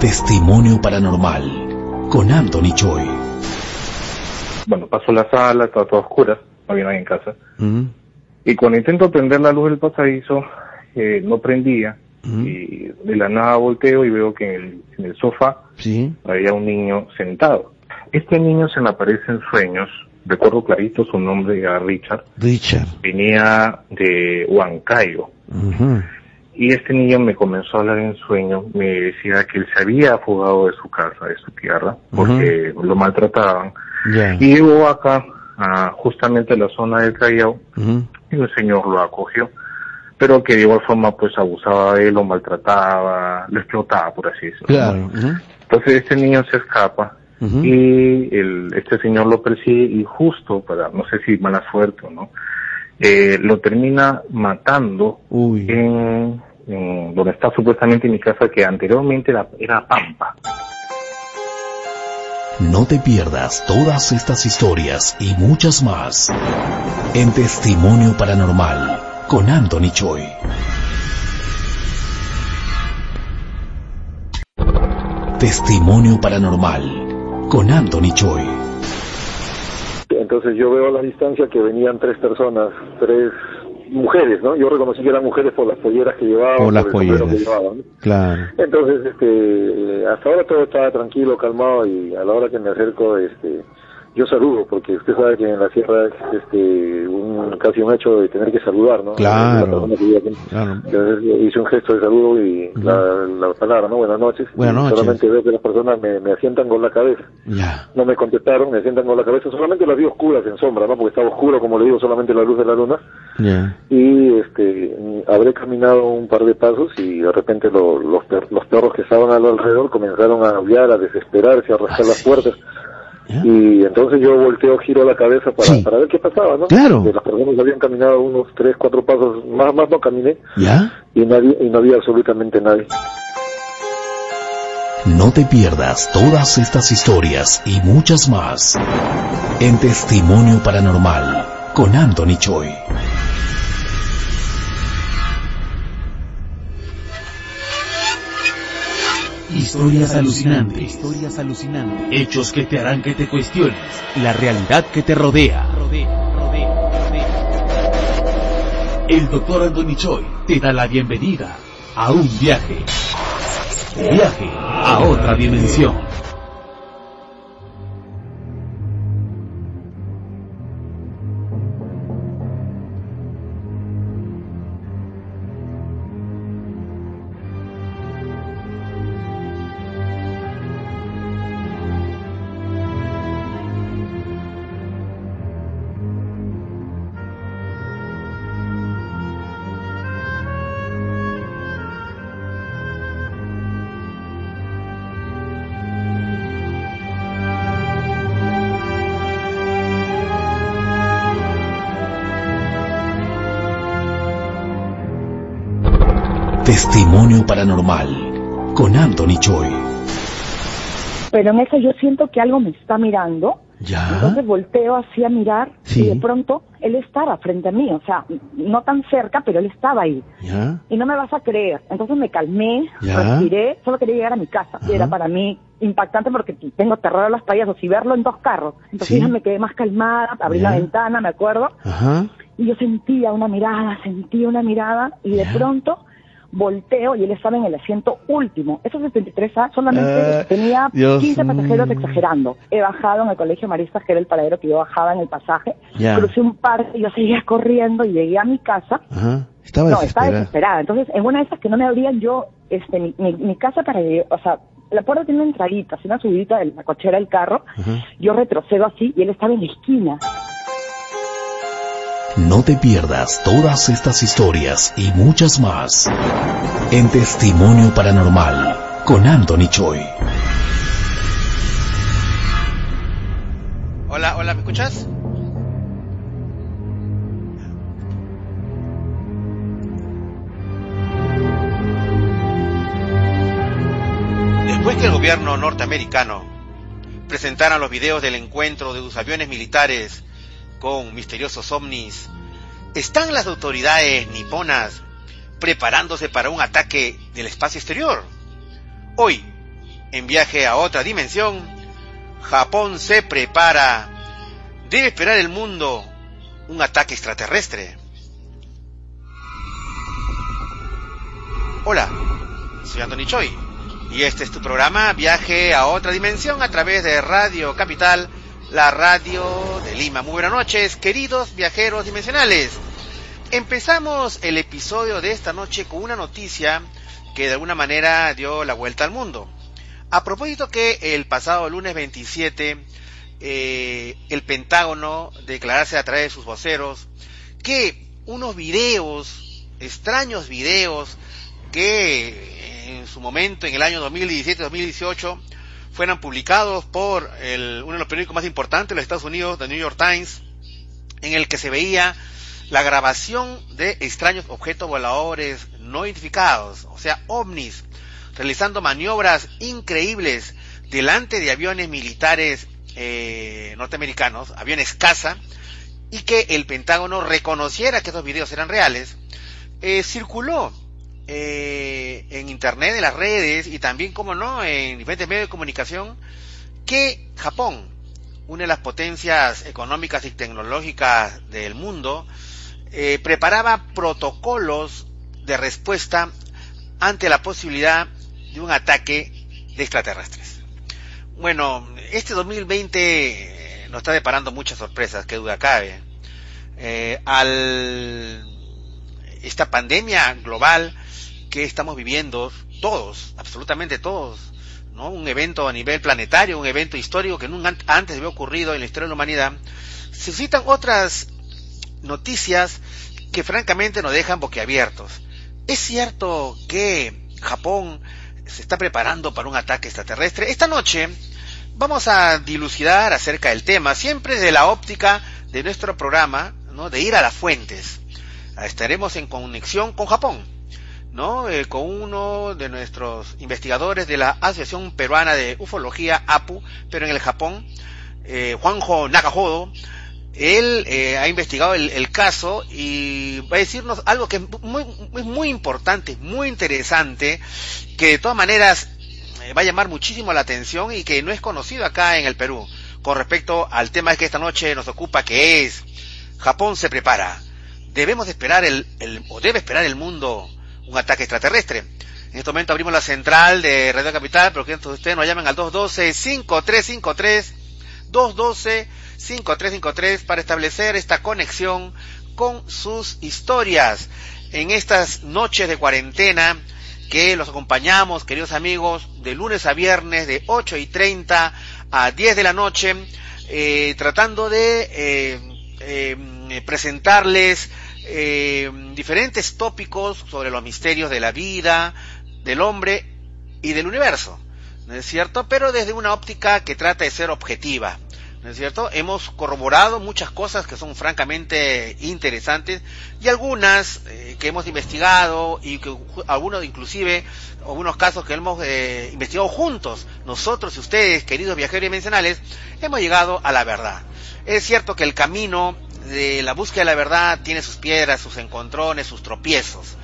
Testimonio Paranormal con Anthony Choi. Bueno, paso la sala, está toda oscura, no había nadie en casa. Y cuando intento prender la luz del pasadizo, eh, no prendía. Y de la nada volteo y veo que en el, en el sofá Sí. había un niño sentado. Este niño se me aparece en sueños, recuerdo clarito su nombre era Richard, Richard. venía de Huancayo. Ujú. Y este niño me comenzó a hablar en sueño, me decía que él se había fugado de su casa, de su tierra, porque lo maltrataban. Y llegó acá, a justamente a la zona del Callao, y un señor lo acogió, pero que de igual forma pues abusaba de él, lo maltrataba, lo explotaba, por así decirlo. Claro. Entonces este niño se escapa y el, este señor lo persigue y justo para, no sé si mala suerte o no, eh, lo termina matando Uy. en, en donde está supuestamente mi casa que anteriormente era, era Pampa. No te pierdas todas estas historias y muchas más en Testimonio Paranormal con Anthony Choi. Testimonio Paranormal con Anthony Choi. Entonces yo veo a la distancia que venían tres personas, tres mujeres, ¿no? Yo reconocí que eran mujeres por las polleras que llevaban, Por las el polleras. que llevaban. ¿no? Claro. Entonces, este, hasta ahora todo estaba tranquilo, calmado y a la hora que me acerco, este, yo saludo porque usted sabe que en la sierra es, este, un casi un hecho de tener que saludar, ¿no? Claro. Claro. Entonces hice un gesto de saludo y la, la palabra, ¿no? Buenas noches. Buenas noches. Solamente veo que las personas me, me asientan con la cabeza. Ya. No me contestaron, me asientan con la cabeza. Solamente las vi oscuras en sombra, ¿no? Porque estaba oscuro, como le digo, solamente la luz de la luna. Ya. Y este, habré caminado un par de pasos y de repente lo- los, per- los perros que estaban al alrededor comenzaron a aullar, a desesperarse, a rascar las puertas. ¿Ya? Y entonces yo volteo, giro la cabeza para, Sí. para ver qué pasaba, ¿no? Claro. Que las personas habían caminado unos tres, cuatro pasos, más, más no caminé, ¿Ya? y, nadie, y no había absolutamente nadie. No te pierdas todas estas historias y muchas más en Testimonio Paranormal con Anthony Choi. Historias alucinantes. Historias alucinantes. Hechos que te harán que te cuestiones. La realidad que te rodea. El doctor Anthony Choi te da la bienvenida a un viaje. Viaje a otra dimensión. Paranormal con Anthony Choi. Pero en eso yo siento que algo me está mirando. ¿Ya? Entonces volteo así a mirar Sí. y de pronto él estaba frente a mí, o sea, no tan cerca, pero él estaba ahí. ¿Ya? Y no me vas a creer. Entonces me calmé, Ya. respiré, solo quería llegar a mi casa. Y era para mí impactante porque tengo terror a los payasos y verlo en dos carros. Entonces Sí. me quedé más calmada, abrí la ventana, me acuerdo, Ajá. y yo sentía una mirada, sentía una mirada y de pronto volteo y él estaba en el asiento último. Esos 73A solamente Ah, tenía Dios 15 pasajeros exagerando. He bajado en el colegio Maristas, que era el paradero que yo bajaba en el pasaje. Crucé un parque, yo seguía corriendo y llegué a mi casa. Estaba No, estaba desesperada. Entonces, en una de esas que no me abrían yo, este, mi, mi, mi casa para o sea, la puerta tiene una entradita, así una subidita de la cochera del carro. Yo retrocedo así y él estaba en la esquina. No te pierdas todas estas historias y muchas más en Testimonio Paranormal con Anthony Choi. Hola, hola, ¿me escuchas? Después que el gobierno norteamericano presentara los videos del encuentro de sus aviones militares con misteriosos ovnis, ¿están las autoridades niponas preparándose para un ataque del espacio exterior? Hoy, en viaje a otra dimensión, Japón se prepara. Debe esperar el mundo un ataque extraterrestre. Hola, soy Anthony Choi y este es tu programa Viaje a otra dimensión a través de Radio Capital, la radio de Lima. Muy buenas noches, queridos viajeros dimensionales. Empezamos el episodio de esta noche con una noticia que de alguna manera dio la vuelta al mundo. A propósito que el pasado lunes 27 eh, el Pentágono declarase a través de sus voceros que unos videos, extraños videos, que en su momento, en el año 2017-2018, fueran publicados por el, uno de los periódicos más importantes de los Estados Unidos, The New York Times, en el que se veía la grabación de extraños objetos voladores no identificados, o sea, ovnis, realizando maniobras increíbles delante de aviones militares eh, norteamericanos, aviones caza, y que el Pentágono reconociera que esos videos eran reales, eh, circuló eh, en Internet, en las redes y también, como no, en diferentes medios de comunicación, que Japón, una de las potencias económicas y tecnológicas del mundo, eh, preparaba protocolos de respuesta ante la posibilidad de un ataque de extraterrestres. Bueno, este 2020 nos está deparando muchas sorpresas, que duda cabe. Eh, al esta pandemia global que estamos viviendo, todos, absolutamente todos, ¿no? Un evento a nivel planetario, un evento histórico que nunca antes había ocurrido en la historia de la humanidad. Se citan otras noticias que francamente nos dejan boquiabiertos. Es cierto que Japón se está preparando para un ataque extraterrestre. Esta noche vamos a dilucidar acerca del tema, siempre de la óptica de nuestro programa, ¿no? de ir a las fuentes. Estaremos en conexión con Japón, ¿no? Eh, con uno de nuestros investigadores de la Asociación Peruana de Ufología, APU, pero en el Japón, eh, Juanjo Nakajodo, él eh, ha investigado el, caso y va a decirnos algo que es muy, muy importante, muy interesante, que de todas maneras eh, va a llamar muchísimo la atención y que no es conocido acá en el Perú con respecto al tema que esta noche nos ocupa, que es Japón se prepara. Debemos esperar el, el o debe esperar el mundo un ataque extraterrestre. En este momento abrimos la central de Radio Capital, pero que ustedes nos llamen al 212-5353, 212-5353 para establecer esta conexión con sus historias en estas noches de cuarentena que los acompañamos, queridos amigos, de lunes a viernes de 8 y 30 a 10 de la noche, eh, tratando de eh, eh, presentarles eh, diferentes tópicos sobre los misterios de la vida, del hombre y del universo, ¿no es cierto? Pero desde una óptica que trata de ser objetiva, ¿no es cierto? Hemos corroborado muchas cosas que son francamente interesantes y algunas eh, que hemos investigado y que algunos inclusive, algunos casos que hemos eh, investigado juntos, nosotros y ustedes, queridos viajeros dimensionales, hemos llegado a la verdad. Es cierto que el camino de la búsqueda de la verdad tiene sus piedras, sus encontrones, sus tropiezos,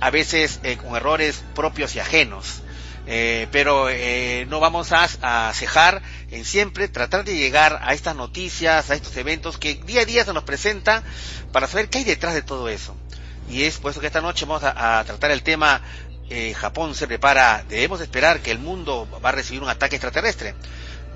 a veces eh, con errores propios y ajenos. Eh, pero eh, no vamos a, cejar en siempre tratar de llegar a estas noticias, a estos eventos que día a día se nos presenta para saber qué hay detrás de todo eso. Y es por eso que esta noche vamos a, a tratar el tema eh, Japón se prepara, debemos esperar que el mundo va a recibir un ataque extraterrestre.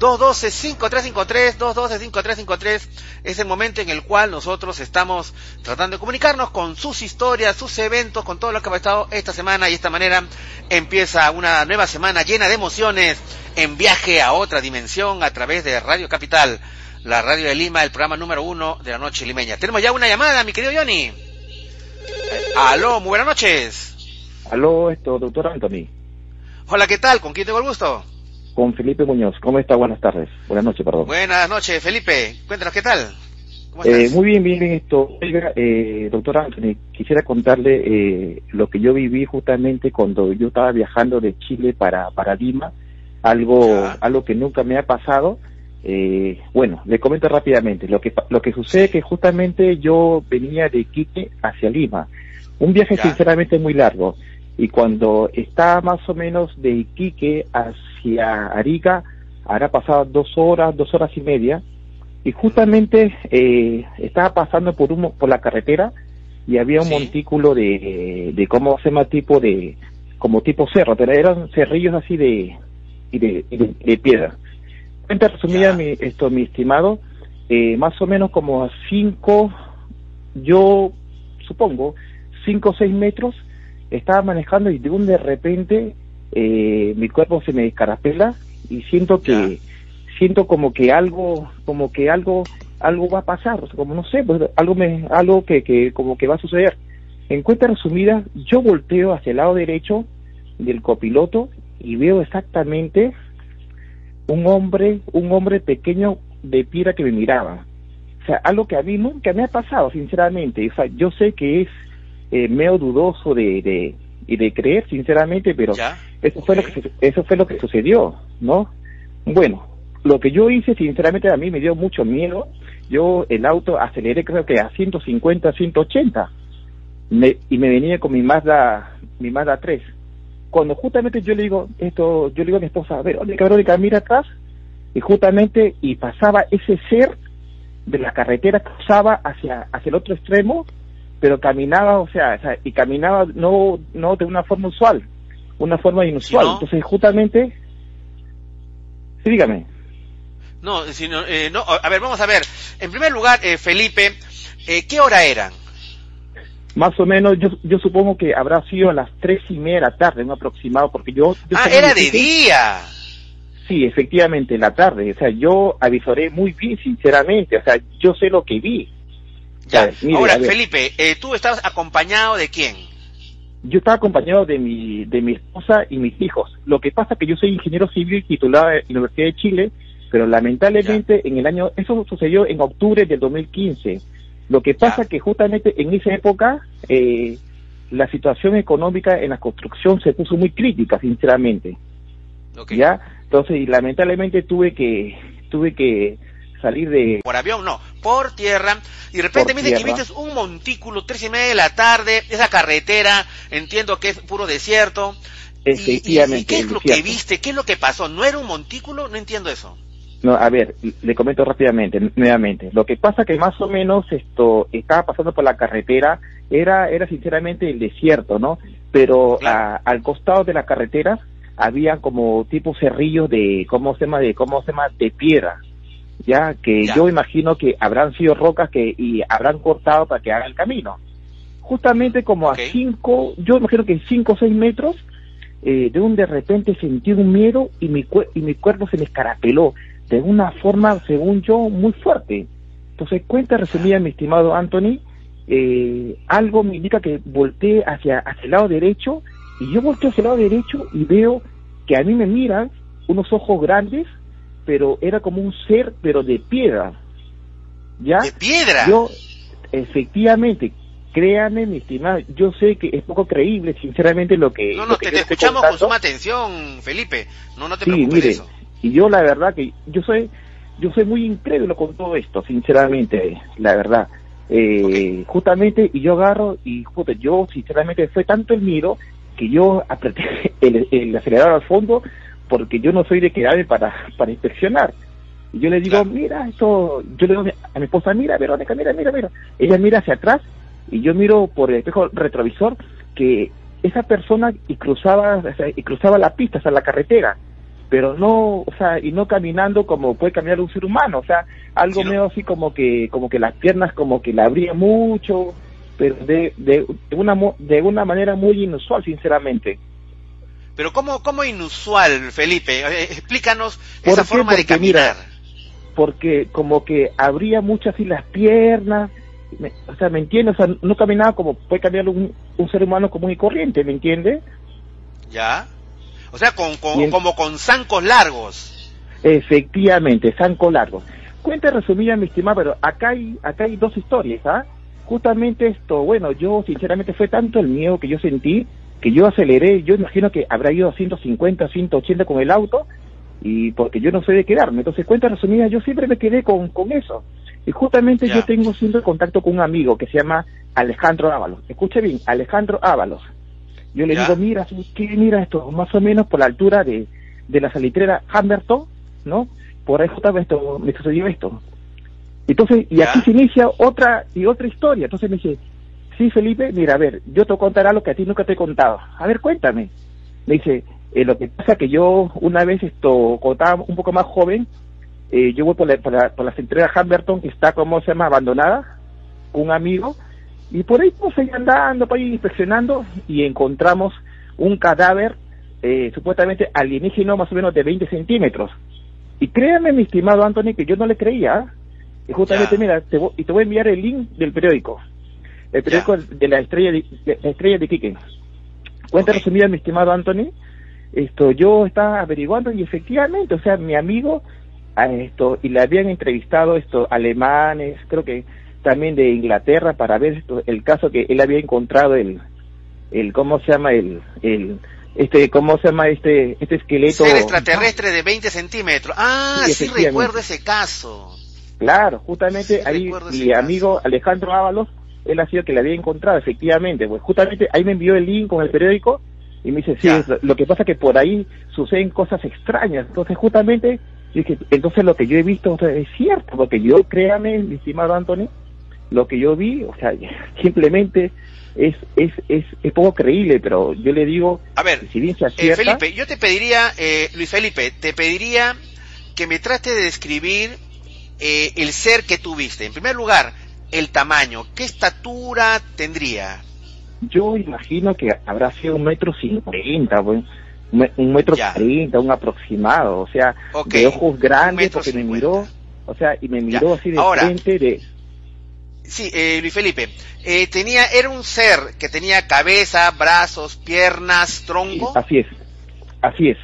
212-5353, 212-5353 es el momento en el cual nosotros estamos tratando de comunicarnos con sus historias, sus eventos, con todo lo que ha pasado esta semana y de esta manera empieza una nueva semana llena de emociones en viaje a otra dimensión a través de Radio Capital, la radio de Lima, el programa número uno de la noche limeña. Tenemos ya una llamada, mi querido Johnny. Eh, aló, muy buenas noches. Aló, esto, doctor Anthony. Hola, ¿qué tal? ¿Con quién tengo el gusto? Con Felipe Muñoz. ¿Cómo está? Buenas tardes. Buenas noches, perdón. Buenas noches, Felipe. Cuéntanos, ¿qué tal? Eh, muy bien, bien, esto. Oiga, eh, doctor Anthony, quisiera contarle eh, lo que yo viví justamente cuando yo estaba viajando de Chile para, para Lima, algo, ya. algo que nunca me ha pasado. Eh, bueno, le comento rápidamente. Lo que, lo que sucede es que justamente yo venía de Quique hacia Lima. Un viaje ya. sinceramente muy largo. Y cuando está más o menos de Iquique hacia Arica, habrá pasado dos horas, dos horas y media, y justamente eh, estaba pasando por un, por la carretera y había un Sí. montículo de, de cómo se llama tipo de como tipo cerro pero eran cerrillos así de y de, de, de piedra. Cuenta resumida mi, esto mi estimado eh, más o menos como a cinco yo supongo cinco o seis metros estaba manejando y de un de repente eh, mi cuerpo se me descarapela y siento que siento como que algo como que algo algo va a pasar o sea, como no sé pues algo me algo que, que como que va a suceder. En cuenta resumida yo volteo hacia el lado derecho del copiloto y veo exactamente un hombre un hombre pequeño de piedra que me miraba. O sea algo que a mí nunca me ha pasado sinceramente. O sea yo sé que es eh, medio dudoso de, de y de creer sinceramente pero Ya. eso fue lo que eso fue lo que sucedió no bueno lo que yo hice sinceramente a mí me dio mucho miedo. Yo el auto aceleré creo que a 150 180 me, y me venía con mi Mazda mi Mazda 3 cuando justamente yo le digo esto yo le digo a mi esposa Verónica Verónica mira atrás y justamente y pasaba ese ser de la carretera cruzaba hacia hacia el otro extremo pero caminaba o sea, y caminaba no no de una forma usual una forma inusual no? entonces justamente sí dígame No, sino, eh, no, a ver, vamos a ver. En primer lugar, eh, Felipe, eh, ¿qué hora eran? más o menos yo yo supongo que habrá sido a las tres y media de la tarde un aproximado porque yo, yo Ah, era de día. Sí, efectivamente, en la tarde. O sea, yo avisoré muy bien, sinceramente. O sea, yo sé lo que vi. Ya. Mire, Ahora. Felipe, eh, ¿tú estabas acompañado de quién? Yo estaba acompañado de mi, de mi esposa y mis hijos. Lo que pasa es que yo soy ingeniero civil titulado en la Universidad de Chile, pero lamentablemente en el año, eso sucedió en octubre del 2015. Lo que pasa es que justamente en esa época eh, la situación económica en la construcción se puso muy crítica, sinceramente. ¿Ya? Entonces, y lamentablemente tuve que, tuve que salir de, Por avión, no, por tierra. Y de repente dice que viste un montículo, tres y media de la tarde, esa carretera, entiendo que es puro desierto. Y- y- Efectivamente, ¿Y, qué es lo que viste? ¿Qué es lo que pasó? ¿No era un montículo? No entiendo eso. No, a ver, le comento rápidamente, nuevamente. Lo que pasa que más o menos esto estaba pasando por la carretera, era, era sinceramente el desierto, ¿no? Pero Claro. a- al costado de la carretera había como tipo cerrillos de, ¿cómo se llama? De, ¿cómo se llama? De piedra. Ya, que Ya. yo imagino que habrán sido rocas que, y habrán cortado para que haga el camino. Justamente como a cinco, yo imagino que cinco o seis metros, eh, de un de repente sentí un miedo y mi, y mi cuerpo se me escarapeló de una forma, según yo, muy fuerte. Entonces, cuenta resumida, mi estimado Anthony, eh, algo me indica que volteé hacia, hacia el lado derecho y yo volteo hacia el lado derecho y veo que a mí me miran unos ojos grandes, pero era como un ser, pero de piedra. ¿Ya? De piedra. Yo, efectivamente, créame, mi estimado, yo sé que es poco creíble, sinceramente, lo que. no, no, que te, escuchamos con suma atención, Felipe. No, no te Sí, preocupes mire, de eso. y yo la verdad que yo soy, yo soy muy incrédulo con todo esto, sinceramente, la verdad. Eh, Justamente, y yo agarro, y justo, yo sinceramente fue tanto el miedo que yo apreté el, el acelerador al fondo porque yo no soy de quedarme para, para inspeccionar. Y yo le digo, Claro. mira, esto, yo le digo a mi esposa, mira, Verónica, mira, mira, mira. Ella mira hacia atrás y yo miro por el espejo retrovisor que esa persona y cruzaba, o sea, y cruzaba la pista, o sea, la carretera, pero no, o sea, y no caminando como puede caminar un ser humano, o sea, algo Sí, ¿no? medio así como que, como que las piernas como que la abría mucho, pero de, de, de una, de una manera muy inusual, sinceramente. Pero ¿cómo, cómo inusual, Felipe? Eh, explícanos ¿Por esa qué? forma de mira, caminar. porque como que abría mucho así las piernas, me- o sea, ¿me entiendes? O sea, no caminaba como puede caminar un, un ser humano común y corriente, ¿me entiendes? ¿Ya? O sea, con, con- como con zancos largos. Efectivamente, Sanco Largo. Cuenta resumida, mi estimado, pero acá hay, acá hay dos historias, ¿ah? Justamente esto, bueno, yo sinceramente fue tanto el miedo que yo sentí que yo aceleré, yo imagino que habrá ido a 150, 180 con el auto, y porque yo no sé de quedarme. Entonces, cuenta resumida, yo siempre me quedé con, con eso. Y justamente yo tengo siempre contacto con un amigo que se llama Alejandro Ábalos. Escuche bien, Alejandro Ábalos. Yo le digo, mira. Mira esto, más o menos por la altura de, de la salitrera Hamberton, ¿no? Por ahí justamente esto, me sucedió esto. Entonces, y aquí se inicia otra y otra historia. Entonces me dice, sí, Felipe, mira, a ver, yo te contaré algo que a ti nunca te he contado. A ver, cuéntame. Me dice, eh, lo que pasa que yo una vez esto, cuando estaba un poco más joven, eh, yo voy por la, por la, por la Hamberton, que está, como se llama?, abandonada, un amigo, y por ahí pues ahí andando, por ahí inspeccionando, y encontramos un cadáver eh, supuestamente alienígeno más o menos de 20 centímetros. Y créame, mi estimado Anthony, que yo no le creía. ¿ah? Y justamente, mira, te voy, y te voy a enviar el link del periódico. El periódico de la estrella de, de, la estrella de Quique. Cuenta okay. resumida, mi estimado Anthony. Esto, yo estaba averiguando y efectivamente, o sea, mi amigo, a esto, y le habían entrevistado estos alemanes, creo que también de Inglaterra, para ver esto, el caso que él había encontrado, el, el ¿cómo se llama? El, el, este, ¿cómo se llama este, este esqueleto? Ser extraterrestre de 20 centímetros. Ah, sí, sí recuerdo ese caso. Claro, justamente sí, ahí mi amigo caso. Alejandro Ábalos, él ha sido que le había encontrado, efectivamente, pues justamente ahí me envió el link con el periódico y me dice, sí, lo que pasa que por ahí suceden cosas extrañas, entonces justamente, dije, entonces lo que yo he visto es cierto, porque yo, créame, mi estimado Anthony, lo que yo vi, o sea, simplemente es, es, es, es poco creíble, pero yo le digo, a ver, si bien se acierta, eh, Felipe, yo te pediría, eh, Luis Felipe, te pediría que me trate de describir eh, el ser que tuviste. En primer lugar, el tamaño, ¿qué estatura tendría? Yo imagino que habrá sido un metro cincuenta, pues, un metro treinta, un aproximado, o sea, okay. de ojos grandes, porque 50. me miró, o sea, y me miró ya. así de Ahora, frente de Sí, eh, Luis Felipe, eh, tenía, era un ser que tenía cabeza, brazos, piernas, tronco. Así es, así es,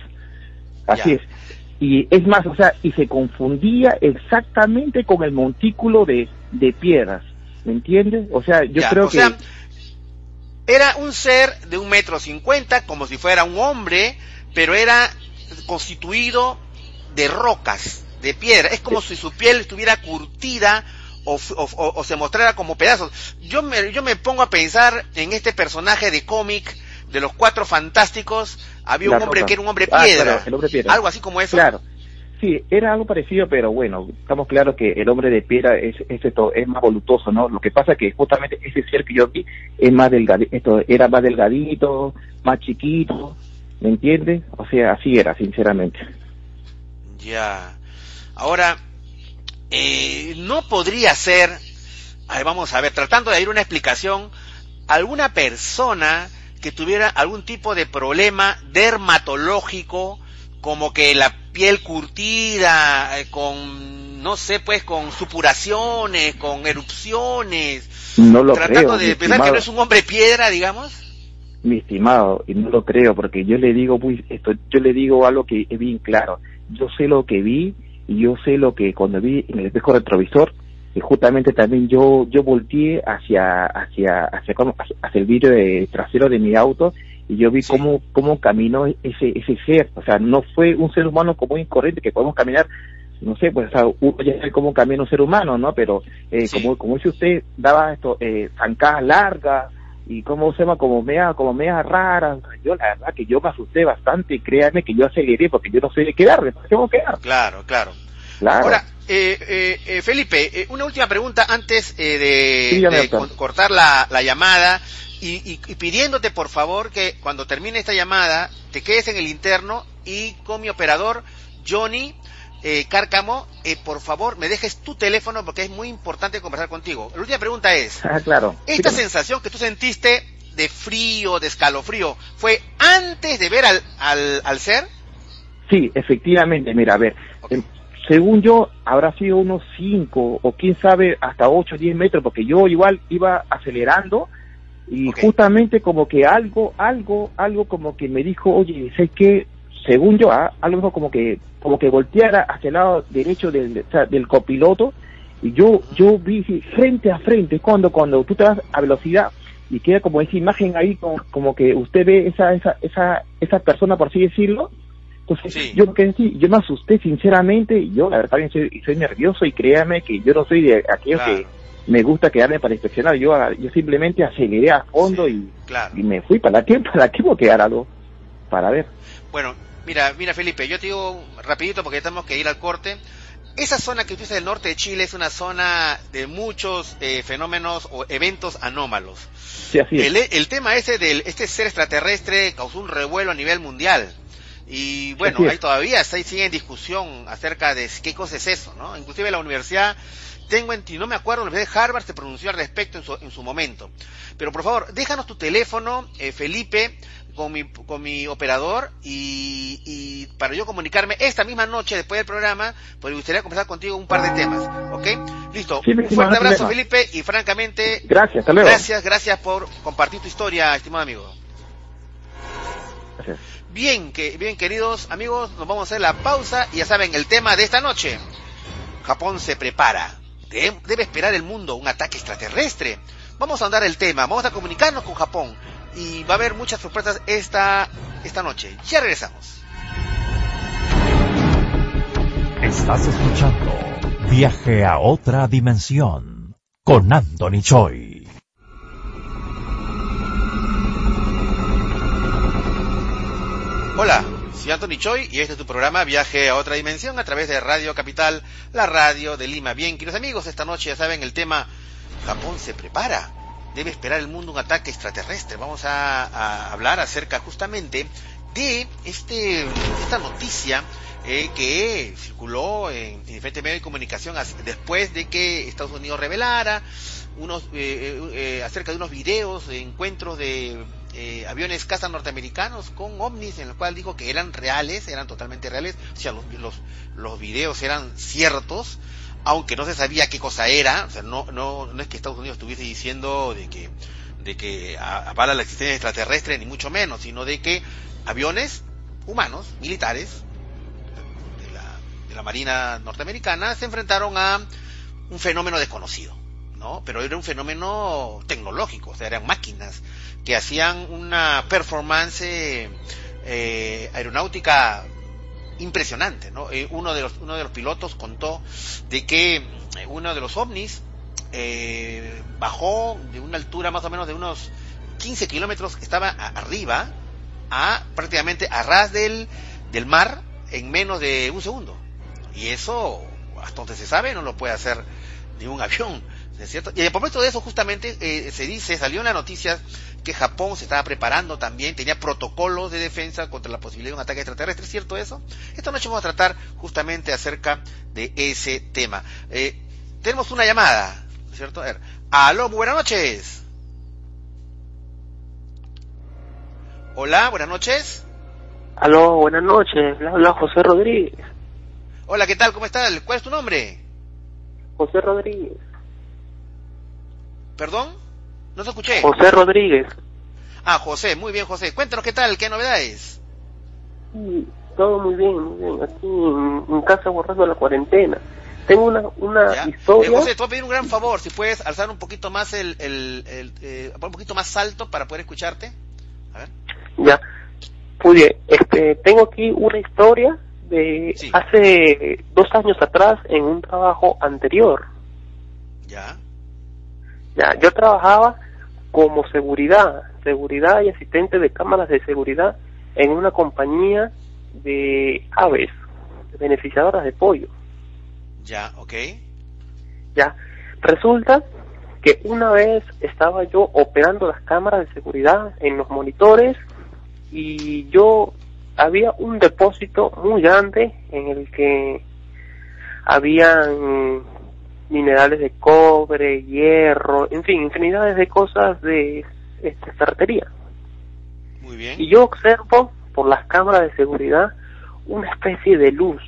así ya. es. Y es más, o sea, y se confundía exactamente con el montículo de, de piedras, ¿me entiendes? O sea, yo ya, creo o que... Sea, era un ser de un metro cincuenta, como si fuera un hombre, pero era constituido de rocas, de piedra. Es como si su piel estuviera curtida o, o, o, se mostrara como pedazos. Yo me, yo me pongo a pensar en este personaje de cómic de los cuatro fantásticos. Había La un hombre roca. que era un hombre Ah, piedra. claro, el hombre piedra. Algo así como eso. Claro. Sí, era algo parecido, pero bueno, estamos claros que el hombre de piedra es, es, esto, es más voluptuoso, ¿no? Lo que pasa es que justamente ese ser que yo vi es más delgadito, esto, era más delgadito, más chiquito, ¿me entiendes? O sea, así era, sinceramente. Ya. Ahora, eh, no podría ser, a vamos a ver, tratando de dar una explicación, alguna persona que tuviera algún tipo de problema dermatológico, como que la piel curtida, eh, con, no sé, pues, con supuraciones, con erupciones, No lo tratando creo, de pensar que no es un hombre piedra, digamos. mi estimado, y no lo creo, porque yo le digo muy, esto, yo le digo algo que es bien claro. Yo sé lo que vi y yo sé lo que cuando vi en el espejo retrovisor, y justamente también yo yo volteé hacia hacia hacia, hacia, hacia el vidrio de, trasero de mi auto y yo vi Sí. cómo cómo caminó ese ese ser, o sea, no fue un ser humano común y corriente que podemos caminar no sé, pues o sea, uno ya sabe cómo camina un ser humano, ¿no? Pero eh, Sí. como como dice usted, daba esto eh, zancadas largas y cómo se llama como mea como mea raras yo la verdad que yo me asusté bastante y créanme que yo aceleré porque yo no sé de quedarme tengo que quedar Claro, claro. claro Ahora, eh, eh, eh, Felipe, eh, una última pregunta antes eh, de, Sí, de cortar la, la llamada y, y- y pidiéndote por favor que cuando termine esta llamada te quedes en el interno y con mi operador Johnny eh, Cárcamo, eh, por favor me dejes tu teléfono porque es muy importante conversar contigo. La última pregunta es, ah claro esta sensación que tú sentiste de frío, de escalofrío, ¿fue antes de ver al, al, al ser? sí efectivamente mira a ver em, según yo habrá sido unos 5 o quién sabe hasta 8 o 10 metros porque yo igual iba acelerando y justamente como que algo algo algo como que me dijo oye sé que según yo ah, algo como que como que volteara hacia el lado derecho del, del copiloto y yo yo vi frente a frente cuando cuando tú te vas a velocidad y queda como esa imagen ahí como, como que usted ve esa esa esa esa persona por así decirlo entonces Sí. yo que sí, yo me asusté sinceramente y yo la verdad soy, soy nervioso y créame que yo no soy de aquellos Claro. que me gusta quedarme para inspeccionar yo yo simplemente aceleré a fondo Sí, claro. y, y me fui para qué para qué quedar algo para ver Bueno, Mira, mira Felipe, yo te digo rapidito porque tenemos que ir al corte. Esa zona que tú dices del norte de Chile es una zona de muchos eh, fenómenos o eventos anómalos. Sí, así es. El, el tema ese del este ser extraterrestre causó un revuelo a nivel mundial. Y bueno, ahí todavía está, sigue en discusión acerca de qué cosa es eso, ¿no? Inclusive la universidad, tengo en no me acuerdo, la Universidad de Harvard se pronunció al respecto en su, en su momento. Pero por favor, déjanos tu teléfono, eh, Felipe, con mi, con mi operador y, y para yo comunicarme esta misma noche después del programa, pues me gustaría conversar contigo un par de temas, ¿ok? Listo. Sí, un fuerte abrazo, problema. Felipe, y francamente, Gracias, hasta luego. gracias, gracias por compartir tu historia, estimado amigo. Gracias. Bien, que, bien queridos amigos, nos vamos a hacer la pausa y ya saben, el tema de esta noche. Japón se prepara. De- debe esperar el mundo un ataque extraterrestre. Vamos a andar el tema, vamos a comunicarnos con Japón y va a haber muchas sorpresas esta, esta noche. Ya regresamos. Estás escuchando Viaje a otra dimensión con Anthony Choi. Hola, soy Anthony Choi y este es tu programa Viaje a otra dimensión a través de Radio Capital, la radio de Lima. Bien, queridos amigos, esta noche ya saben el tema Japón se prepara. Debe esperar el mundo un ataque extraterrestre. Vamos a, hablar acerca justamente de este, esta noticia eh, que circuló en, en diferentes medios de comunicación después de que Estados Unidos revelara unos eh, eh, acerca de unos videos de encuentros de eh, aviones caza norteamericanos con ovnis en los cuales dijo que eran reales, eran totalmente reales, o sea, los, los, los videos eran ciertos, aunque no se sabía qué cosa era, o sea, no, no, no es que Estados Unidos estuviese diciendo de que, de que avala la existencia extraterrestre, ni mucho menos, sino de que aviones humanos, militares, de la, de la Marina norteamericana, se enfrentaron a un fenómeno desconocido, Pero era un fenómeno tecnológico, o sea, eran máquinas que hacían una performance eh, aeronáutica impresionante. Eh, uno de los uno de los pilotos contó de que eh, uno de los ovnis bajó de una altura más o menos de unos 15 kilómetros, estaba arriba, a prácticamente a ras del, del mar en menos de un segundo. Y eso, hasta donde se sabe, no lo puede hacer ni un avión, ¿no es cierto? Y a propósito de eso, justamente, eh, se dice, salió en la noticia que Japón se estaba preparando también, tenía protocolos de defensa contra la posibilidad de un ataque extraterrestre, ¿es cierto eso? Esta noche vamos a tratar justamente acerca de ese tema. Eh, tenemos una llamada, ¿no es cierto? A ver, aló, buenas noches. Hola, buenas noches. Aló, buenas noches. Habla José Rodríguez. Hola, ¿qué tal? ¿Cómo estás? ¿Cuál es tu nombre? José Rodríguez. ¿Perdón? No te escuché. José Rodríguez. Ah, José, muy bien, José. Cuéntanos qué tal, qué novedades. Sí, todo muy bien, muy bien. Aquí en, en casa borrando la cuarentena. Tengo una, una ¿Ya? historia. Eh, José, te voy a pedir un gran favor, si puedes alzar un poquito más el, el, el, eh, un poquito más alto para poder escucharte. A ver. Ya. Muy bien. Este, tengo aquí una historia de Sí. hace dos años atrás en un trabajo anterior. Ya. Ya, yo trabajaba como seguridad, seguridad y asistente de cámaras de seguridad en una compañía de aves, beneficiadoras de pollo. Ya, ok. Ya, resulta que una vez estaba yo operando las cámaras de seguridad en los monitores y yo había un depósito muy grande en el que habían minerales de cobre, hierro, en fin, infinidades de cosas de este, ferretería. Muy bien. Y yo observo por las cámaras de seguridad una especie de luz,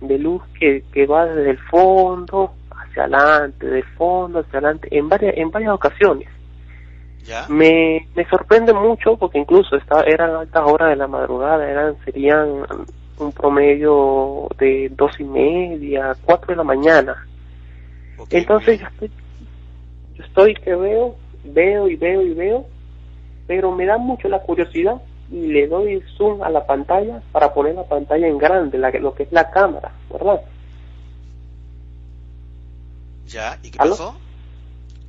de luz que, que va desde el fondo hacia adelante, del fondo hacia adelante, en varias, en varias ocasiones. Ya. Me, me sorprende mucho porque incluso estaba, eran altas horas de la madrugada, eran serían un promedio de dos y media, cuatro de la mañana. Entonces yo estoy, yo estoy que veo, veo y veo y veo, pero me da mucho la curiosidad y le doy zoom a la pantalla para poner la pantalla en grande, la, lo que es la cámara, ¿verdad? Ya. ¿Y qué ¿Aló? pasó?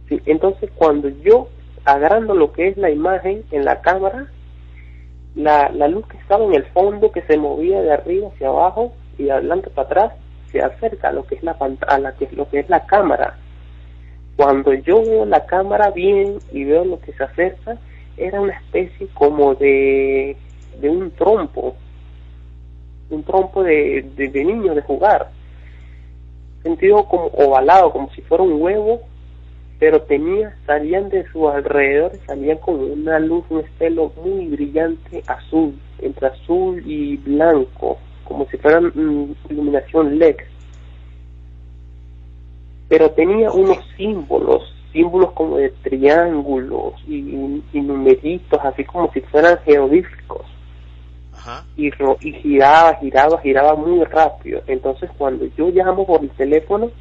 Sí, entonces cuando yo agrando lo que es la imagen en la cámara, la, la luz que estaba en el fondo, que se movía de arriba hacia abajo y de adelante para atrás, se acerca a lo que es la a la que lo que es la cámara. Cuando yo veo la cámara bien y veo lo que se acerca, era una especie como de, de un trompo, un trompo de, de, niño de jugar, sentido como ovalado, como si fuera un huevo, pero tenía, salían de su alrededor, salían como una luz, un estelo muy brillante azul, entre azul y blanco, como si fuera mm, iluminación LED. Pero tenía unos símbolos, símbolos como de triángulos y, y numeritos, así como si fueran jeroglíficos. Y, ro- y giraba, giraba, giraba muy rápido. Entonces cuando yo llamo por el teléfono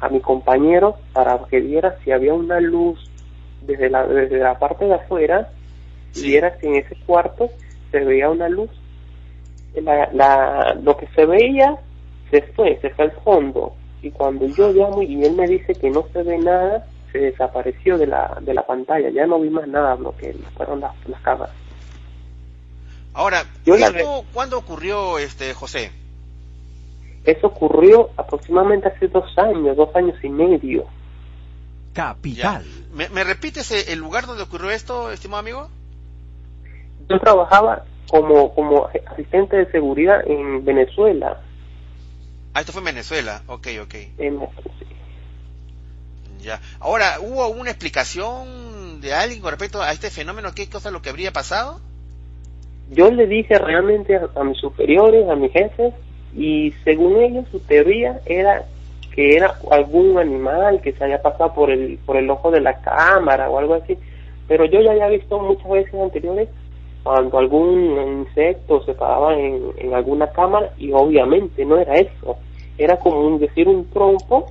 a mi compañero para que viera si había una luz desde la, desde la parte de afuera, y viera si en ese cuarto se veía una luz. La, la, lo que se veía se fue, se fue al fondo. Y cuando yo llamo y él me dice que no se ve nada, se desapareció de la, de la pantalla. Ya no vi más nada, lo que fueron las, las cámaras. Ahora, Yo la ¿esto cuándo ocurrió, este José? Eso ocurrió aproximadamente hace dos años, dos años y medio. Capital. ¿Me, me repites el lugar donde ocurrió esto, estimado amigo? Yo trabajaba como, como asistente de seguridad en Venezuela. Ah, esto fue en Venezuela. Ok, ok. En, Ya. Ahora, ¿hubo una explicación de alguien con respecto a este fenómeno? ¿Qué cosa es lo que habría pasado? yo le dije realmente a, a mis superiores, a mis jefes, y según ellos su teoría era que era algún animal que se haya pasado por el por el ojo de la cámara o algo así pero yo ya había visto muchas veces anteriores cuando algún insecto se paraba en, en alguna cámara y obviamente no era eso. Era como un decir un trompo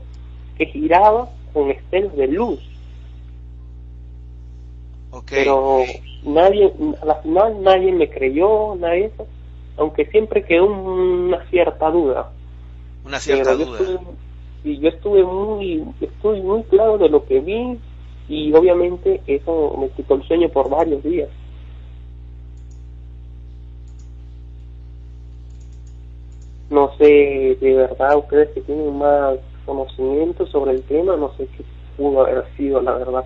que giraba con estelos de luz. Pero nadie a la final nadie me creyó nadie eso aunque siempre quedó una cierta duda. Una cierta pero yo duda. estuve- y yo estuve muy estuve muy claro de lo que vi y obviamente eso me quitó el sueño por varios días no sé de verdad ustedes que tienen más conocimiento sobre el tema no sé qué pudo haber sido la verdad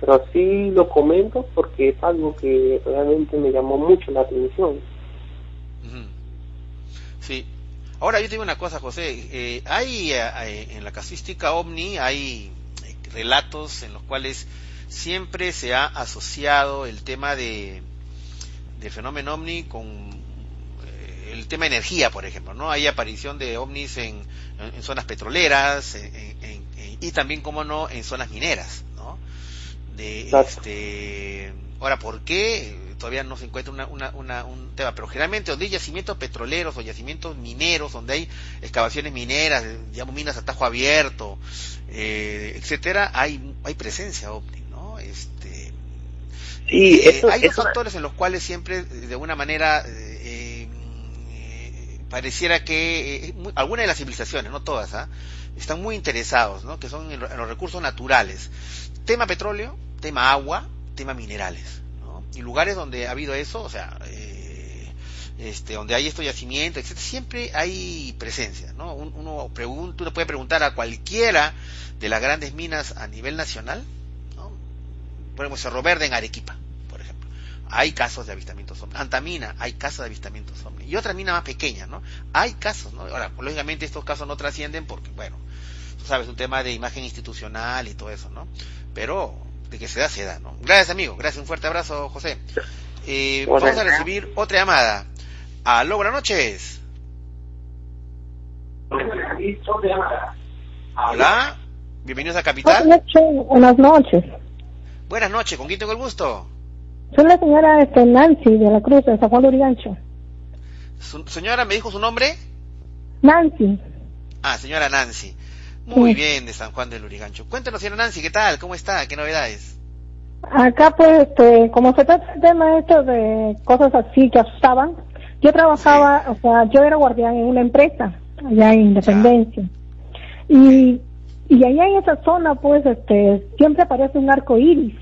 pero sí lo comento porque es algo que realmente me llamó mucho la atención. Sí. Ahora yo te digo una cosa, José. Eh, hay eh, eh, en la casística ovni hay eh, relatos en los cuales siempre se ha asociado el tema de del fenómeno ovni con el tema energía, por ejemplo, ¿no? Hay aparición de ovnis en, en- zonas petroleras en- en- en- y también, como no, en zonas mineras, ¿no? De, este, ahora, ¿por qué? Todavía no se encuentra una, una- una- un tema, pero generalmente donde hay yacimientos petroleros o yacimientos mineros, donde hay excavaciones mineras, digamos minas a tajo abierto, eh, etcétera, hay, hay presencia ovni, ¿no? Este, Sí, eh, hay dos factores en los cuales siempre, de alguna manera, eh, pareciera que eh, muy- algunas de las civilizaciones, no todas, ¿ah? están muy interesados, ¿no? que son en, lo- en los recursos naturales. Tema petróleo, tema agua, tema minerales. ¿no? Y lugares donde ha habido eso, o sea, eh, este, donde hay estos yacimientos, etcétera, siempre hay presencia. ¿no? Un- Uno, pregunta, uno puede preguntar a cualquiera de las grandes minas a nivel nacional, ¿no? por ejemplo, Cerro Verde en Arequipa. Hay casos de avistamientos ovni. Antamina, hay casos de avistamientos ovni. Y otra mina más pequeña, ¿no? Hay casos, ¿no? Ahora, lógicamente estos casos no trascienden porque, bueno, tú sabes, un tema de imagen institucional y todo eso, ¿no? Pero de que se da, se da, ¿no? Gracias, amigo. Gracias, un fuerte abrazo, José. Eh, vamos a recibir otra llamada. Aló, buenas noches. Hola. Bienvenidos a Capital. Buenas noches. Buenas noches. Buenas noches. ¿Con quién tengo el gusto? Soy la señora este, Nancy de la Cruz de San Juan de Urigancho. Su- señora, ¿me dijo su nombre? Nancy. Ah, señora Nancy. Muy Sí. bien, de San Juan del Urigancho. Cuéntanos, señora Nancy, ¿qué tal? ¿Cómo está? ¿Qué novedades? Acá pues, este, como se trata el tema esto de cosas así que asustaban, yo trabajaba, o sea, yo era guardián en una empresa allá en Independencia. Y, y allá en esa zona pues, este, siempre aparece un arco iris.